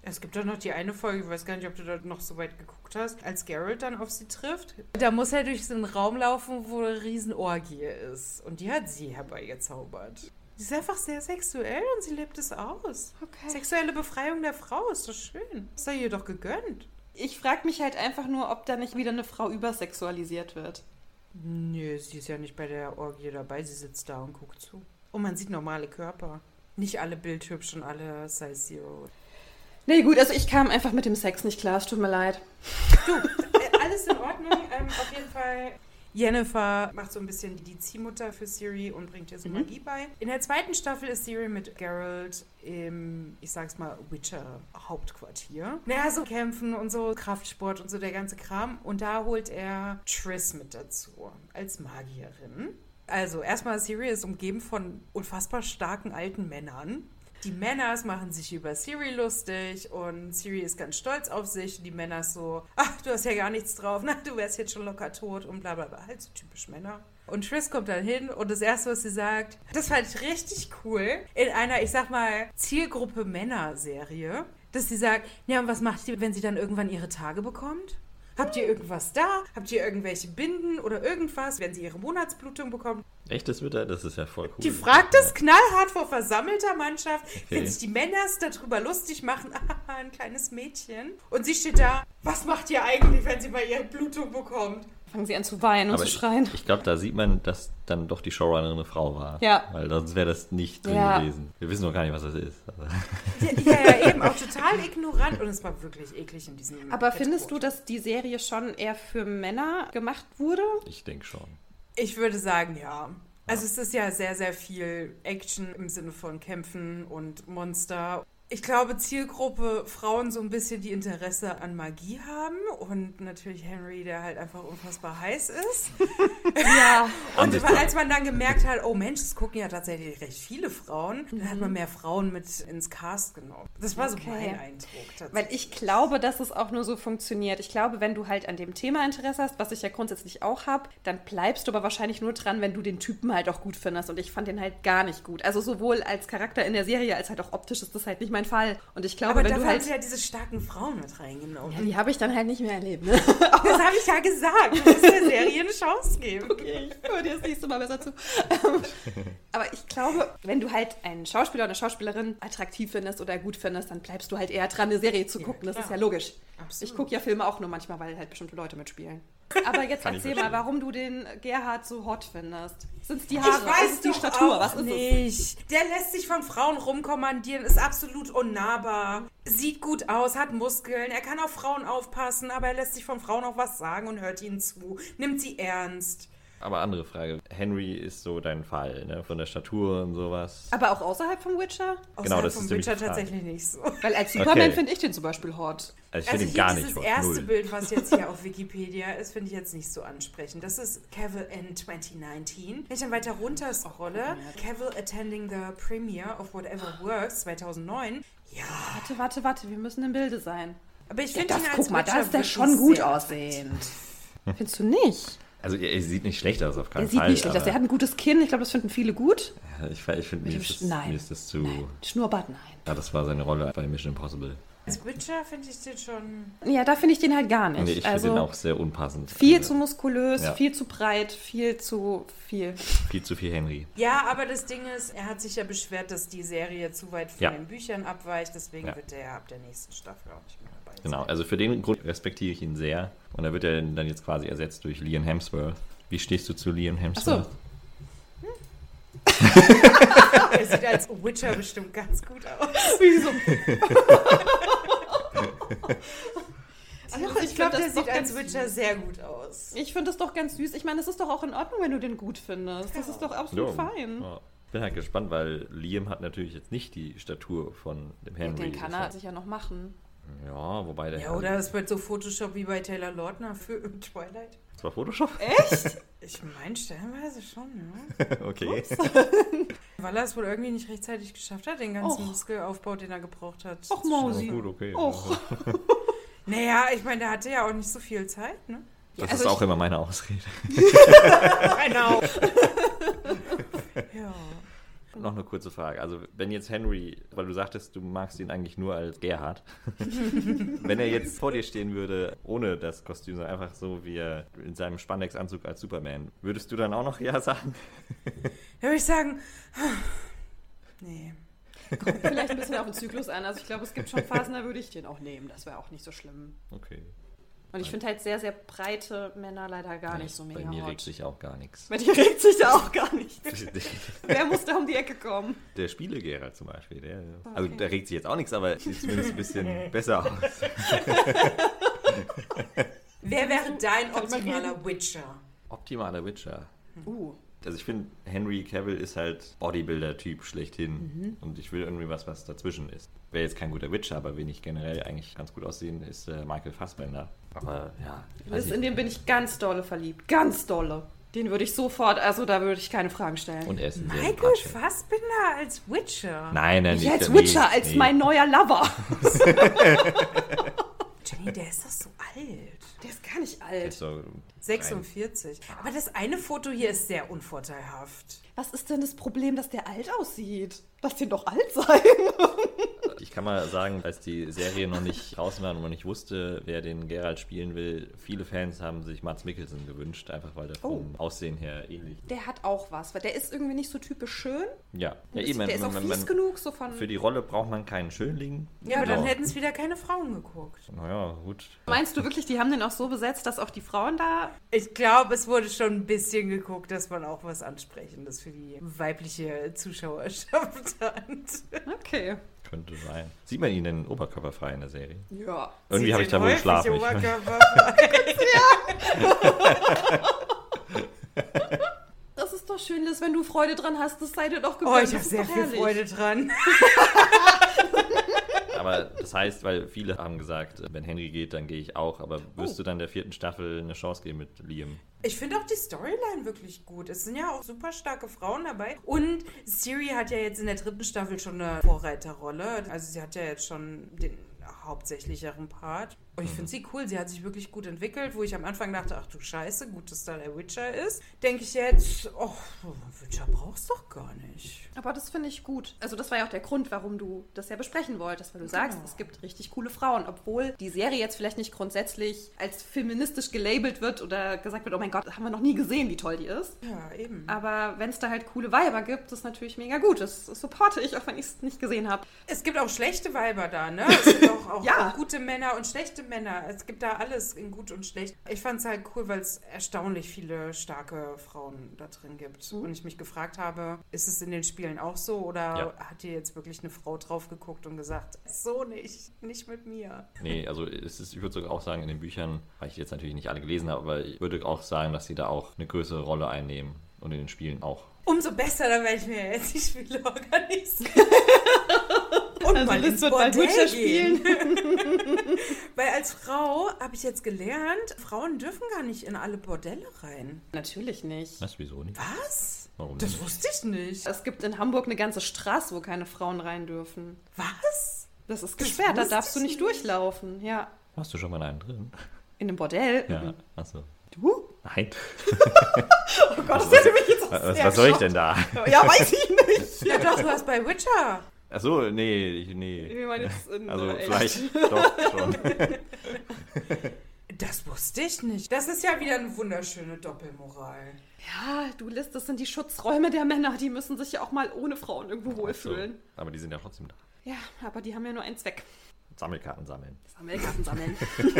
B: Es gibt doch noch die eine Folge, ich weiß gar nicht, ob du da noch so weit geguckt hast, als Geralt dann auf sie trifft. Da muss er durch so einen Raum laufen, wo eine Riesenorgie ist. Und die hat sie herbeigezaubert. Sie ist einfach sehr sexuell und sie lebt es aus.
A: Okay.
B: Sexuelle Befreiung der Frau ist doch schön. Ist sei ihr doch gegönnt.
A: Ich frage mich halt einfach nur, ob da nicht wieder eine Frau übersexualisiert wird.
B: Nö, sie ist ja nicht bei der Orgie dabei. Sie sitzt da und guckt zu. Und man sieht normale Körper. Nicht alle bildhübsch und alle Size Zero.
A: Nee, gut, also ich kam einfach mit dem Sex nicht klar, es tut mir leid.
B: Du, äh, alles in Ordnung. Ähm, auf jeden Fall. Jennifer macht so ein bisschen die Ziehmutter für Siri und bringt ihr so
A: Mhm.
B: Magie bei. In der zweiten Staffel ist Siri mit Geralt im, ich sag's mal, Witcher-Hauptquartier. Naja, so Kämpfen und so Kraftsport und so der ganze Kram. Und da holt er Triss mit dazu als Magierin. Also, erstmal, Siri ist umgeben von unfassbar starken alten Männern. Die Männers machen sich über Siri lustig und Siri ist ganz stolz auf sich. Die Männer so, ach, du hast ja gar nichts drauf, na, du wärst jetzt schon locker tot und bla bla bla. Halt so typisch Männer. Und Triss kommt dann hin und das Erste, was sie sagt, das fand ich richtig cool, in einer, ich sag mal, Zielgruppe Männer-Serie, dass sie sagt, ja, und was macht ihr, wenn sie dann irgendwann ihre Tage bekommt? Habt ihr irgendwas da? Habt ihr irgendwelche Binden oder irgendwas, wenn sie ihre Monatsblutung bekommt?
C: Echtes Witter, das ist ja voll cool.
B: Die fragt es knallhart vor versammelter Mannschaft, wenn
C: Okay.
B: sich die Männers darüber lustig machen, ein kleines Mädchen. Und sie steht da, was macht ihr eigentlich, wenn sie mal ihre Blutung bekommt?
A: Fangen sie an zu weinen und
C: Aber
A: zu
C: ich,
A: schreien.
C: ich glaube, da sieht man, dass dann doch die Showrunnerin eine Frau war.
A: Ja.
C: Weil sonst wäre das nicht drin
A: Ja.
C: gewesen. Wir wissen noch gar nicht, was das ist. Also,
B: Ja, ja, ja, eben, auch total ignorant. Und es war wirklich eklig in diesem.
A: Aber findest du, dass die Serie schon eher für Männer gemacht wurde?
C: ich denke schon.
B: Ich würde sagen, ja. Also es ist ja sehr, sehr viel Action im Sinne von Kämpfen und Monster. Ich glaube, Zielgruppe Frauen so ein bisschen, die Interesse an Magie haben und natürlich Henry, der halt einfach unfassbar heiß ist.
A: Ja.
B: Und als man dann gemerkt hat, oh Mensch, es gucken ja tatsächlich recht viele Frauen, dann hat man mehr Frauen mit ins Cast genommen. Das war so
A: Okay.
B: mein Eindruck tatsächlich.
A: Weil ich glaube, dass es auch nur so funktioniert. Ich glaube, wenn du halt an dem Thema Interesse hast, was ich ja grundsätzlich auch habe, dann bleibst du aber wahrscheinlich nur dran, wenn du den Typen halt auch gut findest. Und ich fand den halt gar nicht gut. Also sowohl als Charakter in der Serie als halt auch optisch ist das halt nicht mein Fall. Und ich glaube,
B: Aber
A: wenn
B: dafür
A: du halt.
B: ja diese starken Frauen mit reingenommen.
A: Ja, die habe ich dann halt nicht mehr erlebt. Ne?
B: Das habe ich ja gesagt. Du musst der Serie eine Chance geben.
A: Okay, ich höre dir das nächste Mal besser zu. Aber ich glaube, wenn du halt einen Schauspieler oder eine Schauspielerin attraktiv findest oder gut findest, dann bleibst du halt eher dran, eine Serie zu gucken. das
B: klar.
A: ist ja logisch.
B: Absolut.
A: Ich gucke ja Filme auch nur manchmal, weil halt bestimmte Leute mitspielen. Aber jetzt
C: Kann ich
A: erzähl mal, warum du den Gerhard so hot findest. Sind es die
B: Ich
A: Haare?
B: weiß
A: ist es die
B: doch
A: Statur?
B: auch
A: Was ist es?
B: nicht. Der lässt sich von Frauen rumkommandieren, ist absolut unnahbar, sieht gut aus, hat Muskeln, er kann auf Frauen aufpassen, aber er lässt sich von Frauen auch was sagen und hört ihnen zu, nimmt sie ernst.
C: Aber andere Frage. Henry ist so dein Fall, ne? Von der Statur und sowas.
A: Aber auch außerhalb vom Witcher?
C: Genau,
B: Außerhalb
C: das
B: vom
C: ist
B: Witcher tatsächlich nicht so.
A: Weil als Superman
C: Okay.
A: finde ich den zum Beispiel hot.
C: Also ich
B: Also
C: finde gar nicht.
B: erste
C: Null.
B: Bild, was jetzt hier auf Wikipedia ist, finde ich jetzt nicht so ansprechend. Das ist Cavill in 2019. Wenn ich dann weiter runter scrolle, Cavill attending the premiere of Whatever Works 2009. Ja,
A: Warte, warte, warte, wir müssen im Bilde sein.
B: aber ich
A: Ja,
B: finde
A: das,
B: ihn als
A: guck mal, da ist der schon gut aussehend. Findest du nicht?
C: Also er, er sieht nicht schlecht aus, auf keinen
A: Er sieht
C: Fall.
A: nicht schlecht aus. Er hat ein gutes Kinn. Ich glaube, das finden viele gut.
C: aber ich ich finde, mir, ist das-
A: Nein.
C: mir ist das zu...
A: Nein. Schnurrbart, nein.
C: Ja, das war seine Rolle bei Mission Impossible.
B: Als Witcher finde ich den schon.
A: Ja, da finde ich den halt gar nicht.
C: Nee, ich finde
A: also
C: den auch sehr unpassend.
A: viel
C: Also,
A: zu muskulös,
C: Ja.
A: viel zu breit, viel zu viel.
C: Viel zu viel Henry.
B: Ja, aber das Ding ist, er hat sich ja beschwert, dass die Serie zu weit von
C: Ja.
B: den Büchern abweicht. Deswegen
C: Ja.
B: wird er ab der nächsten Staffel auch nicht mehr dabei sein.
C: Genau, also für den Grund respektiere ich ihn sehr. Und da wird er dann jetzt quasi ersetzt durch Liam Hemsworth. Wie stehst du zu Liam
A: Ach so.
B: Er sieht als Witcher bestimmt ganz gut aus.
A: Wieso?
B: ich glaube, der sieht als Witcher sehr gut aus.
A: Ich finde das doch ganz süß. Ich meine, es ist doch auch in Ordnung, wenn du den gut findest. Das ist doch absolut
C: Ja.
A: fein.
C: Ja. Bin halt gespannt, weil Liam hat natürlich jetzt nicht die Statur von dem Henry.
A: Den kann er sicher noch machen.
C: Ja, wobei der
B: Ja, oder es wird so Photoshop wie bei Taylor Lautner für Twilight.
C: Das war Photoshop?
A: Echt?
B: Ich meine, stellenweise schon, ja.
C: okay.
B: Weil er es wohl irgendwie nicht rechtzeitig geschafft hat, den ganzen
A: Och.
B: Muskelaufbau, den er gebraucht hat.
A: Och, Mausi.
C: Ja, gut, okay.
A: Och.
B: Naja, ich meine, der hatte ja auch nicht so viel Zeit, ne?
C: Das
A: Also
C: ist auch immer meine Ausrede.
B: Genau. ja.
C: Noch eine kurze Frage. Also, wenn jetzt Henry, weil du sagtest, du magst ihn eigentlich nur als Gerhard, wenn er jetzt vor dir stehen würde, ohne das Kostüm, sondern einfach so wie er in seinem Spandex-Anzug als Superman, würdest du dann auch noch Ja sagen?
B: Würde ich sagen, nee.
A: Kommt vielleicht ein bisschen auf den Zyklus an. Also ich glaube, es gibt schon Phasen, da würde ich den auch nehmen. Das wäre auch nicht so schlimm.
C: Okay.
A: Und ich finde halt sehr, sehr breite Männer leider gar nicht so mega
C: Bei mir
A: hot.
C: regt sich auch gar nichts.
A: Bei dir regt sich da auch gar nichts. Wer muss da um die Ecke kommen?
C: Der Spiele-Gerhard zum Beispiel, der,
A: Okay.
C: also der regt sich jetzt auch nichts, aber sieht zumindest ein bisschen besser aus.
B: Wer wäre dein optimaler Witcher?
C: Optimaler Witcher.
A: Uh.
C: Also ich finde, Henry Cavill ist halt Bodybuilder-Typ schlechthin.
A: Mhm.
C: Und ich will irgendwie was, was dazwischen ist. Wäre jetzt kein guter Witcher, aber wen ich generell eigentlich ganz gut aussehen, ist äh, Michael Fassbender. Aber ja.
A: Liz, in den bin ich ganz dolle verliebt. Ganz dolle. Den würde ich sofort, also da würde ich keine Fragen stellen.
C: Und er ist
B: Michael. Fassbinder als Witcher?
C: Nein, nein,
A: ich
C: nicht.
A: als
C: nee,
A: Witcher, als
C: nee.
A: mein neuer Lover.
B: Jenny, der ist doch so alt.
A: Der ist gar nicht alt.
C: ist so
B: 46. Aber das eine Foto hier ist sehr unvorteilhaft.
A: Was ist denn das Problem, dass der alt aussieht? Lass den doch alt sein.
C: Ich kann mal sagen, als die Serie noch nicht draußen war und man nicht wusste, wer den Geralt spielen will, viele Fans haben sich Mats Mikkelsen gewünscht, einfach weil der vom Aussehen her ähnlich
A: Der hat auch was, weil der ist irgendwie nicht so typisch schön.
C: Ja, ja
A: Ist-
C: eben.
A: der ist auch
C: man-
A: fies
C: man-
A: genug, so von.
C: Für die Rolle braucht man keinen Schönling.
B: Ja, aber dann
C: Ja.
B: hätten es wieder keine Frauen geguckt.
C: Naja, gut.
A: Meinst du wirklich, die haben den auch so besetzt, dass auch die Frauen da.
B: Ich glaube, es wurde schon ein bisschen geguckt, dass man auch was Ansprechendes für die weibliche Zuschauerschaft hat.
A: Okay.
C: Könnte sein. Sieht man ihn denn oberkörperfrei in der Serie?
A: Ja.
C: Irgendwie habe ich da wohl geschlafen. Ich.
A: Das ist doch schön, Liz, wenn du Freude dran hast. Das sei dir doch
B: Oh,
A: gegönnt.
B: ich
A: Das
B: habe
A: ist
B: sehr
A: doch
B: viel
A: herrlich.
B: Freude dran.
C: aber das heißt, weil viele haben gesagt, wenn Henry geht, dann gehe ich auch. Aber wirst
A: Oh.
C: du dann der vierten Staffel eine Chance geben mit Liam?
B: Ich finde auch die Storyline wirklich gut. Es sind ja auch super starke Frauen dabei. Und Siri hat ja jetzt in der dritten Staffel schon eine Vorreiterrolle. Also sie hat ja jetzt schon den hauptsächlicheren Part. Und ich finde sie cool. Sie hat sich wirklich gut entwickelt. Wo ich am Anfang dachte, ach du Scheiße, gut, dass da der Witcher ist. Denke ich jetzt, oh, Witcher brauchst doch gar nicht.
A: Aber das finde ich gut. Also das war ja auch der Grund, warum du das ja besprechen wolltest, weil du sagst,
B: Genau.
A: es gibt richtig coole Frauen, obwohl die Serie jetzt vielleicht nicht grundsätzlich als feministisch gelabelt wird oder gesagt wird, oh mein Gott, haben wir noch nie gesehen, wie toll die ist.
B: Ja, eben.
A: Aber wenn es da halt coole Weiber gibt, ist natürlich mega gut. Das, das supporte ich, auch wenn ich es nicht gesehen habe.
B: Es gibt auch schlechte Weiber da, ne? Es gibt auch, auch,
A: Ja.
B: auch gute Männer und schlechte Männer. Es gibt da alles in gut und schlecht. Ich fand es halt cool, weil es erstaunlich viele starke Frauen da drin gibt. Und ich mich gefragt habe, ist es in den Spielen auch so oder
C: Ja.
B: hat hier jetzt wirklich eine Frau drauf geguckt und gesagt, so nicht, nicht mit mir?
C: Nee, also es ist, ich würde sogar auch sagen, in den Büchern, weil ich jetzt natürlich nicht alle gelesen habe, aber ich würde auch sagen, dass sie da auch eine größere Rolle einnehmen. Und in den Spielen auch.
B: Umso besser, dann werde ich mir jetzt die Spiele organisieren. Und
A: Also
B: mal ins Bordell. Weil als Frau habe ich jetzt gelernt, Frauen dürfen gar nicht in alle Bordelle rein.
A: Natürlich nicht.
C: Was, wieso nicht?
B: Was?
C: Warum
B: Das
C: nicht?
B: wusste ich nicht.
A: Es gibt in Hamburg eine ganze Straße, wo keine Frauen rein dürfen.
B: Was?
A: Das ist
B: Das
A: gesperrt, da darfst du
B: ich
A: nicht
B: nicht.
A: durchlaufen. Ja.
C: Warst du schon mal in einem drin?
A: In einem Bordell?
C: Ja,
A: Mhm.
C: achso.
A: Du?
C: Nein.
A: Oh Gott, das hätte mich jetzt
C: Was,
A: sehr
C: was soll ich denn da?
A: Ja, weiß ich nicht.
B: Ja doch, du hast bei Witcher.
C: Achso, nee, ich- nee.
A: Ich meine jetzt in,
C: Also
A: echt.
C: vielleicht doch schon.
B: Das wusste ich nicht. Das ist ja wieder eine wunderschöne Doppelmoral.
A: Ja, du Liz, das sind die Schutzräume der Männer. Die müssen sich ja auch mal ohne Frauen irgendwo
C: So,
A: wohlfühlen.
C: aber die sind ja trotzdem da.
A: Ja, aber die haben ja nur einen Zweck.
C: Sammelkarten sammeln.
A: Sammelkarten sammeln.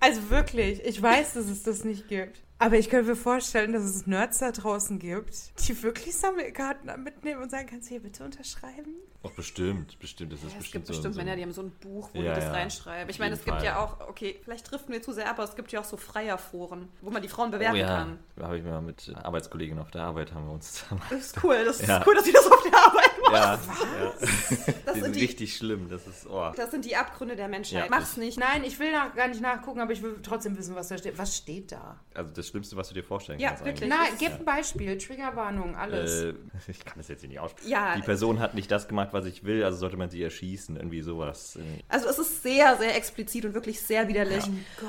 B: Also wirklich, ich weiß, dass es das nicht gibt. Aber ich könnte mir vorstellen, dass es Nerds da draußen gibt, die wirklich Sammelkarten mitnehmen und sagen, kannst du hier bitte unterschreiben?
C: Doch, bestimmt, bestimmt. Das ist
A: Ja, es
C: bestimmt
A: gibt bestimmt
C: so,
A: Männer, die haben so ein Buch, wo
C: Ja,
A: die das
C: ja.
A: reinschreiben. Ich meine, es gibt
C: Fall.
A: ja auch, okay, vielleicht driften wir zu sehr ab, aber es gibt ja auch so Freierforen, wo man die Frauen bewerten
C: Oh ja,
A: kann.
C: da habe ich mal mit Arbeitskolleginnen auf der Arbeit haben wir uns zusammen.
A: Das ist cool, das ist cool, dass sie das auf der Arbeit
C: Ja, ja.
A: Das
C: Die
A: sind die,
C: richtig schlimm. Das ist, oh.
A: das sind die Abgründe der Menschheit.
C: Ja.
A: Mach's nicht.
B: Nein, ich will nach, gar nicht nachgucken, aber ich will trotzdem wissen, was da steht. Was steht da?
C: Also das Schlimmste, was du dir vorstellen
A: Ja,
C: kannst.
A: wirklich.
B: Nein, gib ein Beispiel. Triggerwarnung, alles.
C: Äh, ich kann das jetzt hier nicht aussprechen.
A: Ja.
C: Die Person hat nicht das gemacht, was ich will, also sollte man sie erschießen. Irgendwie sowas.
A: Also es ist sehr, sehr explizit und wirklich sehr widerlich.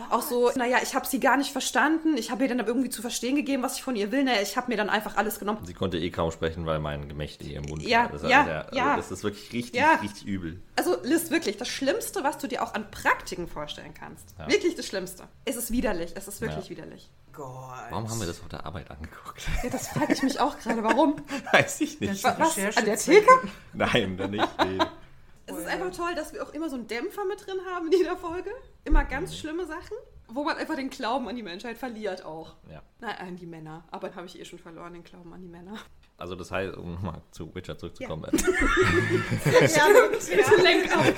A: Auch so, naja, ich habe sie gar nicht verstanden. Ich habe ihr dann irgendwie zu verstehen gegeben, was ich von ihr will. Naja, ich habe mir dann einfach alles genommen.
C: Sie konnte eh kaum sprechen, weil mein Gemächt in ihrem Mund
A: Ja,
C: ist
A: ja,
C: also der-
A: ja.
C: Also das ist wirklich richtig,
A: Ja.
C: richtig übel.
A: Also Liz, wirklich, das Schlimmste, was du dir auch an Praktiken vorstellen kannst.
C: Ja.
A: Wirklich das Schlimmste. Es ist widerlich. Es ist wirklich
C: Ja.
A: widerlich.
B: Gott.
C: Warum haben wir das auf der Arbeit angeguckt?
A: Ja, das frage ich mich auch gerade. Warum?
C: Weiß ich nicht.
B: Das-
A: Was?
B: Recherche
A: An der. Theke?
C: Nein, da nicht. Nee.
A: Es ist einfach toll, dass wir auch immer so einen Dämpfer mit drin haben in jeder Folge. Immer ganz schlimme Sachen, wo man einfach den Glauben an die Menschheit verliert auch.
C: Ja.
A: Nein, an die Männer. Aber habe ich eh schon verloren, den Glauben an die Männer.
C: Also das heißt, um nochmal zu Witcher zurückzukommen.
A: ja, bitte lenk auf.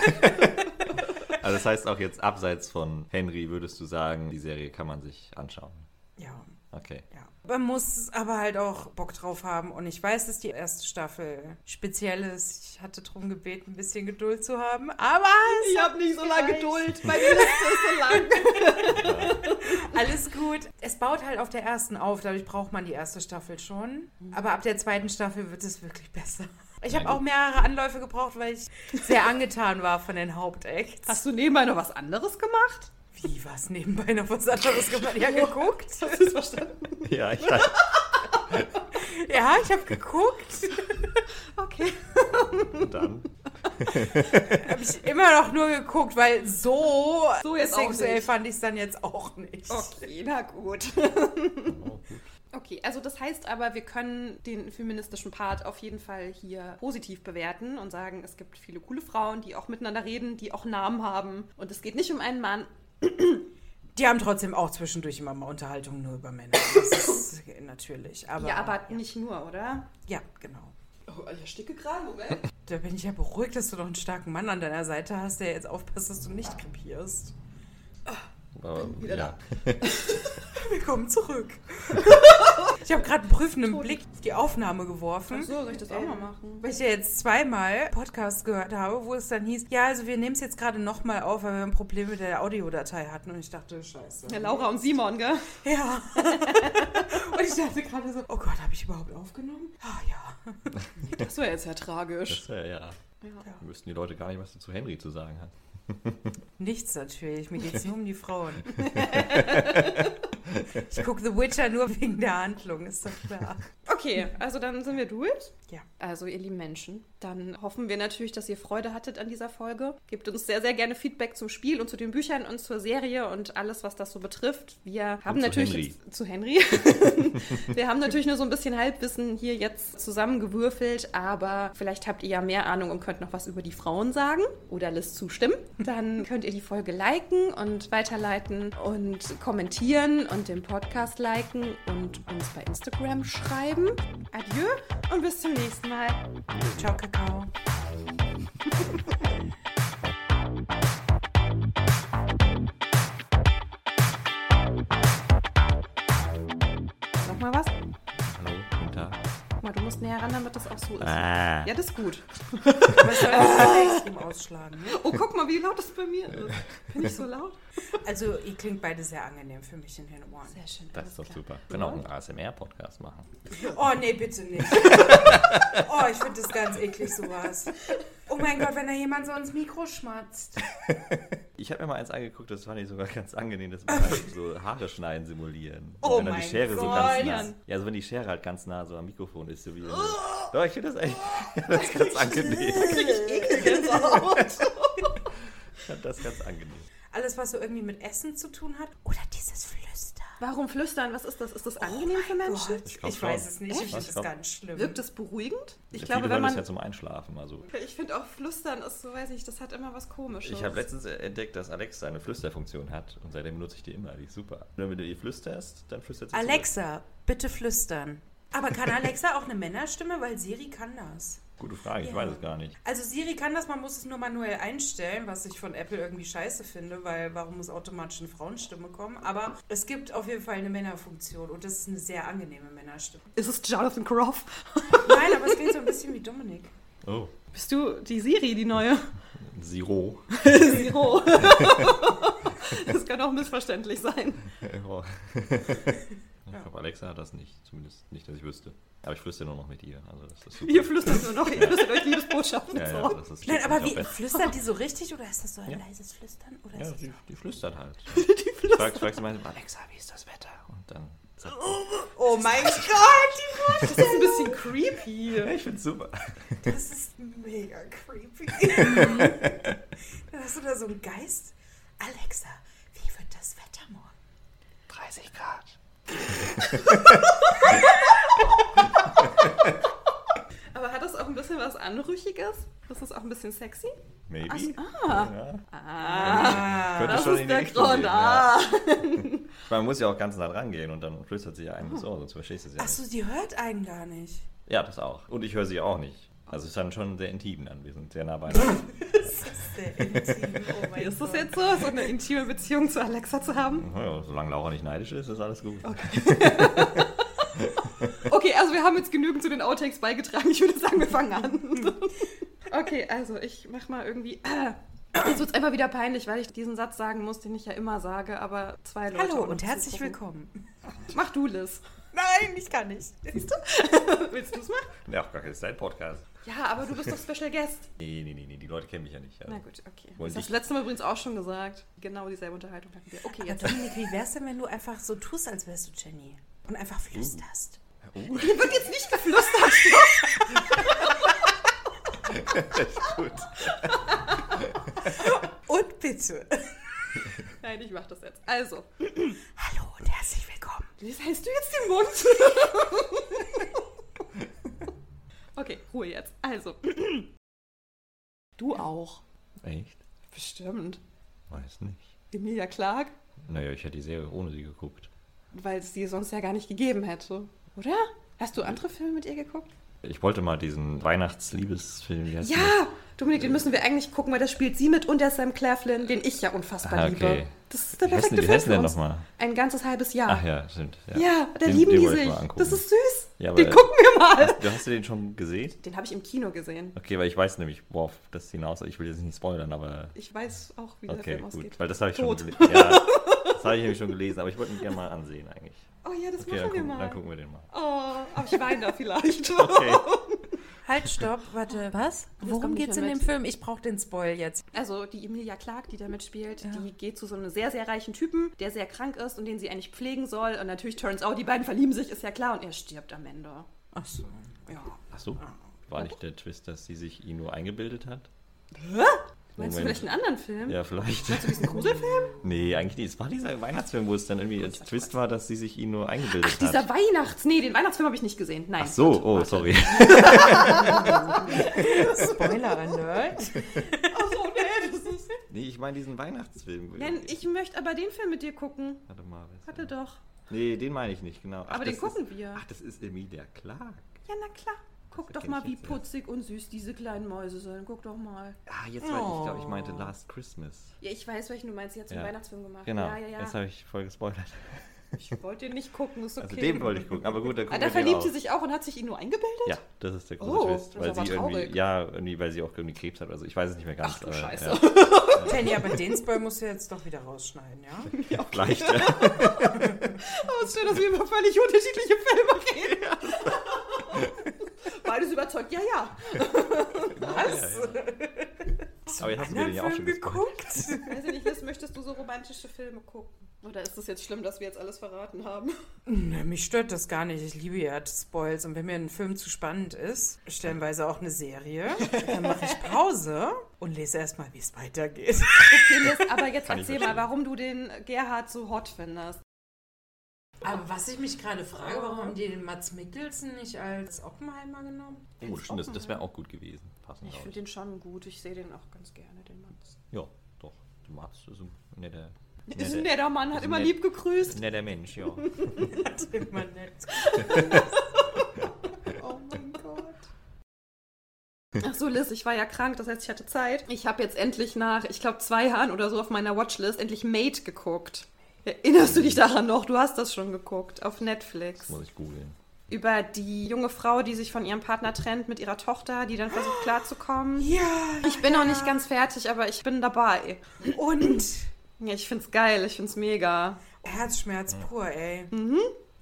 C: Also das heißt auch jetzt abseits von Henry würdest du sagen, die Serie kann man sich anschauen.
B: Ja.
C: Okay.
B: Ja. Man muss aber halt auch Bock drauf haben. Und ich weiß, dass die erste Staffel speziell ist. Ich hatte darum gebeten, ein bisschen Geduld zu haben. Aber
A: Ich habe nicht so lange. Geduld. Meine Liste ist so lang.
B: Alles gut. Es baut halt auf der ersten auf. Dadurch braucht man die erste Staffel schon. Aber ab der zweiten Staffel wird es wirklich besser. Ich habe auch mehrere Anläufe gebraucht, weil ich sehr angetan war von den Hauptacts.
A: Hast du nebenbei noch was anderes gemacht?
B: Wie was nebenbei noch was anderes gemacht? Ja, geguckt.
A: Hast du es verstanden?
C: Ja, ich weiß.
B: Ja, ich habe geguckt.
A: Okay.
C: Und dann.
B: Habe ich immer noch nur geguckt, weil so,
A: So jetzt
B: sexuell fand ich es dann jetzt auch nicht.
A: Okay, na gut. Okay, also das heißt aber, wir können den feministischen Part auf jeden Fall hier positiv bewerten und sagen, es gibt viele coole Frauen, die auch miteinander reden, die auch Namen haben. Und es geht nicht um einen Mann.
B: Die haben trotzdem auch zwischendurch immer mal Unterhaltung nur über Männer. Das ist natürlich. Aber,
A: ja, aber nicht nur, oder?
B: Ja, genau.
A: Oh, ich sticke gerade, Moment.
B: Da bin ich ja beruhigt, dass du doch einen starken Mann an deiner Seite hast, der jetzt aufpasst, dass du nicht krepierst.
C: Aber,
A: wieder
C: ja.
B: Willkommen zurück. ich habe gerade einen prüfenden Blick auf die Aufnahme geworfen.
A: so, soll ich das auch mal machen?
B: Weil ich ja jetzt zweimal Podcasts gehört habe, wo es dann hieß, ja, also wir nehmen es jetzt gerade nochmal auf, weil wir ein Problem mit der Audiodatei hatten. Und ich dachte, scheiße.
A: Ja, Laura und Simon, gell?
B: Ja. und ich dachte gerade so, oh Gott, habe ich überhaupt aufgenommen? Ah ja.
A: Das wäre jetzt ja tragisch.
C: Das, äh, ja.
A: Ja.
C: Da müssten die Leute gar nicht, was du zu Henry zu sagen hast.
B: Nichts natürlich, mir geht es nur um die Frauen. ich gucke The Witcher nur wegen der Handlung, ist doch klar.
A: Okay, also dann sind wir durch.
B: Ja.
A: Also, ihr lieben Menschen, dann hoffen wir natürlich, dass ihr Freude hattet an dieser Folge. Gebt uns sehr, sehr gerne Feedback zum Spiel und zu den Büchern und zur Serie und alles, was das so betrifft. Wir haben
C: zu
A: natürlich
C: Henry.
A: jetzt- zu Henry. wir haben natürlich nur so ein bisschen Halbwissen hier jetzt zusammengewürfelt, aber vielleicht habt ihr ja mehr Ahnung und könnt noch was über die Frauen sagen oder Liz zustimmen. Dann könnt ihr die Folge liken und weiterleiten und kommentieren und den Podcast liken und uns bei Instagram schreiben. Adieu und bis zum nächsten Mal.
B: Ciao, Kakao.
A: mal, du musst näher ran, damit das auch so ist.
C: Ah.
A: Ja, das ist gut.
B: Aber ich soll das extrem ausschlagen. Ne?
A: Oh, guck mal, wie laut das bei mir ist. Bin ich so laut?
B: Also, ihr klingt beide sehr angenehm für mich in den Ohren.
A: Sehr schön.
C: Das ist doch
A: klar.
C: super. Wir können auch einen ASMR-Podcast machen.
B: Oh, nee, bitte nicht. Oh, ich finde das ganz eklig, sowas. Oh mein Gott, wenn da jemand so ins Mikro schmatzt.
C: Ich habe mir mal eins angeguckt, das fand ich sogar ganz angenehm, dass man halt so Haare schneiden simulieren.
B: Oh
C: wenn dann die Schere so
B: Gott.
C: ganz nah Ja, also wenn die Schere halt ganz nah so am Mikrofon ist, so wie. Doch, ich finde das eigentlich das ist ganz angenehm. Ich fand das ganz angenehm.
B: Alles, was so irgendwie mit Essen zu tun hat. Oder dieses Flüstern.
A: Warum flüstern? Was ist das? Ist das angenehm für Menschen?
B: Gott,
C: Ich glaub
B: ich weiß es nicht. Ich
C: Echt?
B: finde
C: Ich
B: das
C: glaub-
B: ganz schlimm.
A: Wirkt es beruhigend? Ich
C: Ja,
A: glaube,
C: viele
A: wenn
C: hören das
A: man.
C: ja zum Einschlafen. Also.
A: Ich finde auch flüstern ist so, weiß ich, das hat immer was Komisches.
C: Ich habe letztens entdeckt, dass Alexa eine Flüsterfunktion hat und seitdem benutze ich die immer. Die ist super. Wenn du ihr flüsterst, dann flüstert sie zurück.
B: Alexa, bitte flüstern. Aber kann Alexa auch eine Männerstimme? Weil Siri kann das.
C: Gute Frage, ich
B: Ja.
C: weiß es gar nicht.
B: Also Siri kann das, man muss es nur manuell einstellen, was ich von Apple irgendwie scheiße finde, weil warum muss automatisch eine Frauenstimme kommen? Aber es gibt auf jeden Fall eine Männerfunktion und das ist eine sehr angenehme Männerstimme.
A: Ist es Jonathan Groff?
B: Nein, aber es klingt so ein bisschen wie Dominik.
C: Oh,
A: Bist du die Siri, die neue?
C: Zero.
A: Zero. das kann auch missverständlich sein.
C: Ja. Ich glaube, Alexa hat das nicht. Zumindest nicht, dass ich wüsste. Aber ich flüstere nur noch mit ihr. Also das ist super.
A: Ihr flüstert nur noch, ihr flüstert euch Liebesbotschaften
C: ja, ja, das ist
B: Nein, aber wie, flüstert die so richtig oder ist das so ein
C: Ja.
B: leises Flüstern? Oder
C: Ja,
B: ist das
C: die, die flüstert halt.
A: Die flüstert.
C: Frag, fragst du mal, Alexa, wie ist das Wetter? Und dann sagt
B: oh mein Gott,
A: Das ist ein bisschen creepy.
C: ja, ich find's super.
B: das ist mega creepy. Dann hast du da so einen Geist. Alexa, wie wird das Wetter morgen?
C: 30 Grad.
A: Aber hat das auch ein bisschen was Anrüchiges? Das ist auch ein bisschen sexy?
C: Maybe.
A: Ah.
C: Ja.
B: Ah,
C: Könnte
A: Das
C: schon
A: ist
C: in die
A: der
C: Richtung
A: Grund.
C: gehen, ja.
A: Ah.
C: Man muss ja auch ganz nah dran gehen und dann flüstert sie ja einem ins Ohr, sonst verstehst du es ja
B: Achso, die hört einen gar nicht.
C: Ja, das auch. Und ich höre sie auch nicht. Also es ist dann schon sehr intim dann. Wir sind sehr nah beieinander.
B: Das ist sehr intim. Oh mein
A: ist das jetzt so, so eine intime Beziehung zu Alexa zu haben?
C: ja, solange Laura nicht neidisch ist, ist alles gut.
A: Okay, also wir haben jetzt genügend zu den Outtakes beigetragen. Ich würde sagen, wir fangen an. Okay, also ich mach mal irgendwie. Jetzt wird es einfach wieder peinlich, weil ich diesen Satz sagen muss, den ich ja immer sage, aber zwei Leute.
B: Hallo und herzlich willkommen.
A: Mach du, Liz.
B: Nein, ich kann nicht.
A: Siehst du? Willst du es machen?
C: Ja, auch gar kein Zeit-Podcast.
A: Ja, aber du bist doch Special Guest.
C: Nee, nee, nee, nee, die Leute kennen mich ja nicht. Also.
A: Na gut, okay.
C: Wollen
A: Das hast du letztes Mal übrigens auch schon gesagt. Genau dieselbe Unterhaltung hatten wir. Okay,
B: Aber
A: jetzt.
B: Dominik, wie wär's denn, wenn du einfach so tust, als wärst du Jenny? Und einfach flüsterst?
C: Oh,
A: Hier wird jetzt nicht geflüstert.
C: gut.
B: Und bitte.
A: Nein, ich mach das jetzt. Also,
B: Hallo und herzlich willkommen.
A: Liz, hältst du jetzt den Mund? Okay, Ruhe jetzt. Also. Du auch.
C: Echt?
A: Bestimmt.
C: Weiß nicht.
A: Emilia Clark,
C: Naja, ich hätte die Serie ohne sie geguckt.
A: weil es die sonst ja gar nicht gegeben hätte. Oder? Hast du andere Filme mit ihr geguckt?
C: Ich wollte mal diesen Weihnachtsliebesfilm. wie heißt der?
A: Ja! Dominik, den müssen wir eigentlich gucken, weil da spielt sie mit und der Sam Clair Flynn, den ich ja unfassbar
C: Ah,
A: liebe.
C: okay.
A: Das ist der
C: Wie
A: perfekte
C: wie
A: Film für
C: denn
A: uns.
C: nochmal?
A: Ein ganzes halbes Jahr.
C: Ach ja, stimmt. Ja,
A: Ja, da
C: Den-
A: lieben die sich. Das ist süß.
C: Ja,
A: den gucken wir mal.
C: Du hast du den schon gesehen?
A: Den habe ich im Kino gesehen.
C: Okay, weil ich weiß nämlich, worauf das hinaus Ich will jetzt nicht spoilern, aber.
A: Ich weiß auch, wie der
C: Okay,
A: Film
C: gut.
A: ausgeht.
C: Weil das habe ich
A: Tot.
C: schon gelesen. Ja, das habe ich nämlich schon gelesen, aber ich wollte ihn gerne mal ansehen eigentlich.
A: Oh ja, das
C: Okay,
A: machen wir
C: gucken,
A: mal.
C: dann gucken wir den mal.
A: Oh, aber ich weine da vielleicht.
C: Okay.
B: Halt, stopp, warte. Was? Worum geht's in dem. Film? Ich brauche den Spoil jetzt.
A: Also die Emilia Clarke, die da mitspielt,
B: Ja.
A: die geht zu so einem sehr, sehr reichen Typen, der sehr krank ist und den sie eigentlich pflegen soll. Und natürlich turns out, die beiden verlieben sich, ist ja klar. Und er stirbt am Ende.
B: Ach so.
A: Ja.
C: Ach so. War nicht der Twist, dass sie sich ihn nur eingebildet hat?
A: Meinst du vielleicht einen anderen Film?
C: Ja, vielleicht.
A: Meinst du diesen Gruselfilm?
C: Nee, eigentlich nicht. Es war dieser Weihnachtsfilm, wo es dann irgendwie als Twist war, dass sie sich ihn nur eingebildet
A: Ach, dieser
C: hat.
A: Weihnachts... Nee, den Weihnachtsfilm habe ich nicht gesehen. Nein.
C: Ach so,
A: Warte,
C: oh,
A: warte.
C: sorry.
B: Spoiler Alert.
A: Ach so, nee, das ist...
C: Nee, ich meine diesen Weihnachtsfilm.
A: Nein, ich möchte aber den Film mit dir gucken.
C: Warte mal.
A: Warte doch.
C: Nee, den meine ich nicht, genau. Ach,
A: Aber den gucken
C: ist,
A: wir.
C: Ach, das ist Emilia Clark.
A: Ja, na klar. Guck doch mal, wie
C: jetzt
A: putzig und süß diese kleinen Mäuse sind. Guck doch mal.
C: Ah, jetzt weiß ich, ich glaube, ich meinte Last Christmas.
A: Ja, ich weiß, welchen du meinst. Sie hat so einen
C: Ja.
A: Weihnachtsfilm gemacht.
C: Genau,
A: Ja, ja, ja.
C: jetzt habe ich voll gespoilert.
A: Ich wollte den nicht gucken, ist okay.
C: Also den wollte ich gucken, aber gut, dann
A: Ah,
C: gucken
A: da
C: wir den
A: verliebt
C: auch.
A: sie sich auch und hat sich ihn nur eingebildet?
C: Ja, das ist der große
A: Oh,
C: Twist.
A: das
C: Weil
A: ist aber
C: sie irgendwie, ja, irgendwie, weil sie auch irgendwie Krebs hat. Also ich weiß es nicht mehr ganz.
A: Ach du
C: aber,
A: Scheiße.
C: Ja,
B: Jenny, aber den Spoil musst du jetzt doch wieder rausschneiden, ja?
A: Ja, okay.
C: vielleicht. Ja.
A: Oh, ist schön, dass wir über völlig unterschiedliche Filme reden. Beides überzeugt, ja, ja.
B: Was?
C: Aber jetzt hast du mir den ja auch schon
B: geguckt?
A: Weiß ich nicht, Liz, möchtest du so romantische Filme gucken? Oder ist es jetzt schlimm, dass wir jetzt alles verraten haben?
B: Na, mich stört das gar nicht. Ich liebe ja Spoils. Und wenn mir ein Film zu spannend ist, stellenweise auch eine Serie, dann mache ich Pause und lese erstmal, wie es weitergeht.
A: Okay, Liz, aber jetzt
C: Kann
A: erzähl mal, warum du den Gerhard so hot findest.
B: Aber was ich mich gerade frage, warum haben die den Mats Mikkelsen nicht als Oppenheimer genommen?
C: Oh, stimmt, das, das wäre auch gut gewesen. Passend,
A: Ich finde den schon gut. Ich sehe den auch ganz gerne, den Mann.
C: Ja, doch. Du magst ist ein netter,
A: Ist ein netter Mann, hat immer
C: nett.
A: lieb gegrüßt.
C: netter Mensch, ja.
B: Das ist immer nett.
A: Oh mein Gott. Ach so, Liz, ich war ja krank, das heißt, ich hatte Zeit. Ich habe jetzt endlich nach, ich glaube, zwei Jahren oder so auf meiner Watchlist endlich Mate geguckt. Erinnerst du dich daran noch? Du hast das schon geguckt auf Netflix.
C: Das muss ich googeln.
A: über die junge Frau, die sich von ihrem Partner trennt mit ihrer Tochter, die dann versucht klarzukommen.
B: Ja.
A: Ich bin noch nicht ganz fertig, aber ich bin dabei.
B: Und
A: Ja, ich find's geil, ich find's mega.
B: Herzschmerz pur, ey.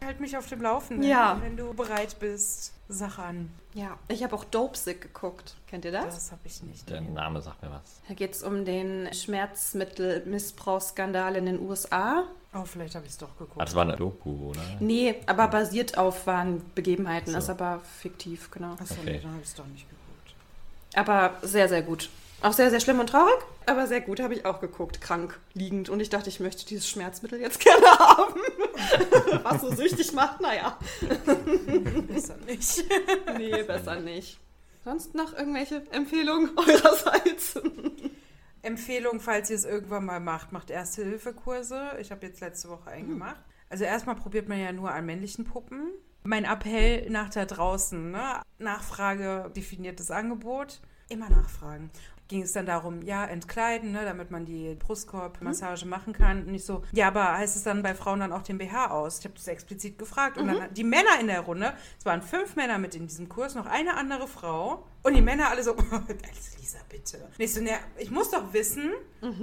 B: Halt mich auf dem Laufenden,
A: Ja.
B: wenn du bereit bist. Sag an.
A: Ja, ich habe auch Dopesick geguckt. Kennt ihr das?
B: Das habe ich nicht.
C: Der Name sagt mir was.
A: Da geht's um den Schmerzmittelmissbrauchsskandal in den USA.
B: Oh, vielleicht habe ich es doch geguckt.
C: Ah, das war eine Doku, oder?
A: Nee, aber basiert auf wahren Begebenheiten,
C: So.
A: ist aber fiktiv, genau.
B: Achso,
C: Okay.
B: nee, dann habe ich es doch nicht geguckt.
A: Aber sehr, sehr gut. Auch sehr, sehr schlimm und traurig, aber sehr gut, habe ich auch geguckt, krank liegend. Und ich dachte, ich möchte dieses Schmerzmittel jetzt gerne haben. Was so süchtig macht, naja.
B: Besser nicht.
A: Nee, besser nicht. Sonst noch irgendwelche Empfehlungen eurerseits?
B: Empfehlung, falls ihr es irgendwann mal macht, macht Erste-Hilfe-Kurse. Ich habe jetzt letzte Woche einen gemacht. Also erstmal probiert man ja nur an männlichen Puppen. Mein Appell nach da draußen, ne? Nachfrage, definiertes Angebot, immer nachfragen. Ging es dann darum, ja, entkleiden, ne, damit man die Brustkorbmassage machen kann. Und ich so, ja, aber heißt es dann bei Frauen dann auch den BH aus? Ich habe das explizit gefragt. Und dann die Männer in der Runde, es waren fünf Männer mit in diesem Kurs, noch eine andere Frau. Und die Männer alle so, Lisa, bitte. Und ich so, ne, ich muss doch wissen,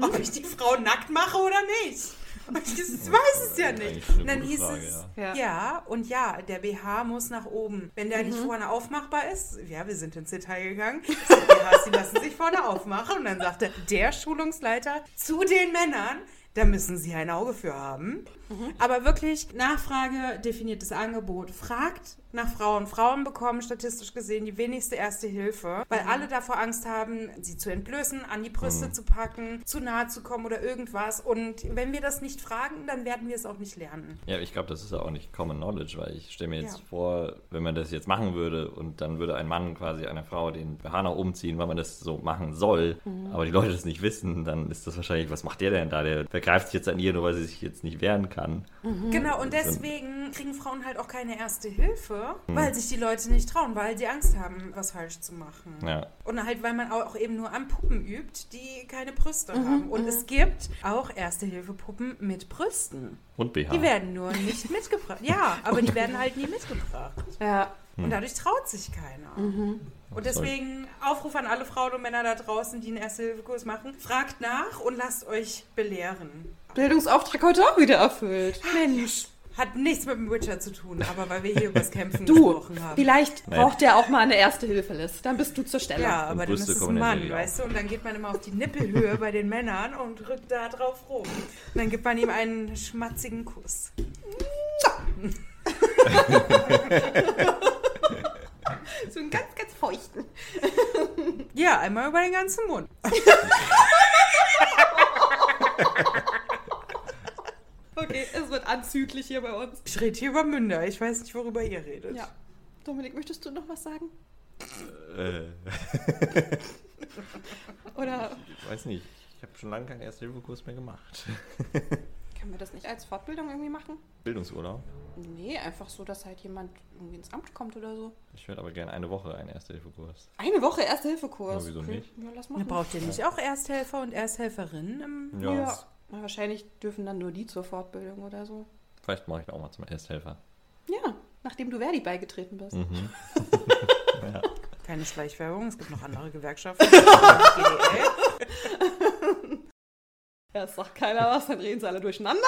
B: ob ich die Frau nackt mache oder nicht. Und ich weiß es ja nicht. Und dann hieß
C: Frage,
B: es,
A: ja.
B: ja. Und ja, der BH muss nach oben. Wenn der nicht vorne aufmachbar ist, ja, wir sind ins Detail gegangen, die BHs, die lassen sich vorne aufmachen. Und dann sagte der Schulungsleiter zu den Männern, da müssen sie ein Auge für haben. Aber wirklich Nachfrage, definiertes Angebot. Fragt nach Frauen. Frauen bekommen statistisch gesehen die wenigste erste Hilfe, weil alle davor Angst haben, sie zu entblößen, an die Brüste zu packen, zu nahe zu kommen oder irgendwas. Und wenn wir das nicht fragen, dann werden wir es auch nicht lernen.
C: Ja, ich glaube, das ist ja auch nicht Common Knowledge, weil ich stelle mir jetzt
B: Ja.
C: vor, wenn man das jetzt machen würde und dann würde ein Mann quasi einer Frau den BH nach oben ziehen, weil man das so machen soll,
B: Mhm.
C: aber die Leute das nicht wissen, dann ist das wahrscheinlich, was macht der denn da? Der vergreift sich jetzt an ihr, nur weil sie sich jetzt nicht wehren kann.
B: Genau, und deswegen kriegen Frauen halt auch keine erste Hilfe, weil sich die Leute nicht trauen, weil sie Angst haben, was falsch zu machen.
C: Ja.
B: Und halt, weil man auch eben nur an Puppen übt, die keine Brüste haben. Und es gibt auch Erste-Hilfe-Puppen mit Brüsten.
C: Und BH.
B: Die werden nur nicht mitgebracht. Ja, aber die werden halt nie mitgebracht.
A: Ja.
B: Und dadurch traut sich keiner. Und deswegen Aufruf an alle Frauen und Männer da draußen, die einen Erste-Hilfe-Kurs machen. Fragt nach und lasst euch belehren.
A: Bildungsauftrag heute auch wieder erfüllt.
B: Mensch, hat nichts mit dem Witcher zu tun, aber weil wir hier über das Kämpfen
A: Du,
B: gesprochen haben.
A: vielleicht
C: Nee.
A: braucht der auch mal eine Erste-Hilfe-Liste. Dann bist du zur Stelle.
B: Ja, aber dann ist es ein Mann, weißt du? Und dann geht man immer auf die Nippelhöhe bei den Männern und drückt da drauf rum. Und dann gibt man ihm einen schmatzigen Kuss.
A: So einen ganz, ganz feuchten.
B: Ja, einmal über den ganzen Mund.
A: Okay, es wird anzüglich hier bei uns.
B: Ich rede hier über Münder. Ich weiß nicht, worüber ihr redet.
A: Ja. Dominik, möchtest du noch was sagen?
C: Äh,
A: Oder
C: ich weiß nicht. Ich habe schon lange keinen Erste-Hilfe-Kurs mehr gemacht.
A: können wir das nicht als Fortbildung irgendwie machen?
C: Bildungsurlaub.
A: Nee, einfach so, dass halt jemand irgendwie ins Amt kommt oder so.
C: Ich würde aber gerne eine Woche einen Erste-Hilfe-Kurs.
A: Eine Woche Erste-Hilfe-Kurs.
C: Ja, wieso
A: Okay.
C: nicht?
A: Ja, lass machen.
B: braucht ihr nicht auch Ersthelfer und Ersthelferinnen im
C: Ja.
A: Ja. Na, wahrscheinlich dürfen dann nur die zur Fortbildung oder so.
C: Vielleicht mache ich auch mal zum Ersthelfer.
A: Ja, nachdem du Verdi beigetreten bist.
C: Mhm. ja.
B: Keine Schleichwerbung, es gibt noch andere Gewerkschaften.
A: Ja, es sagt keiner was, dann reden sie alle durcheinander.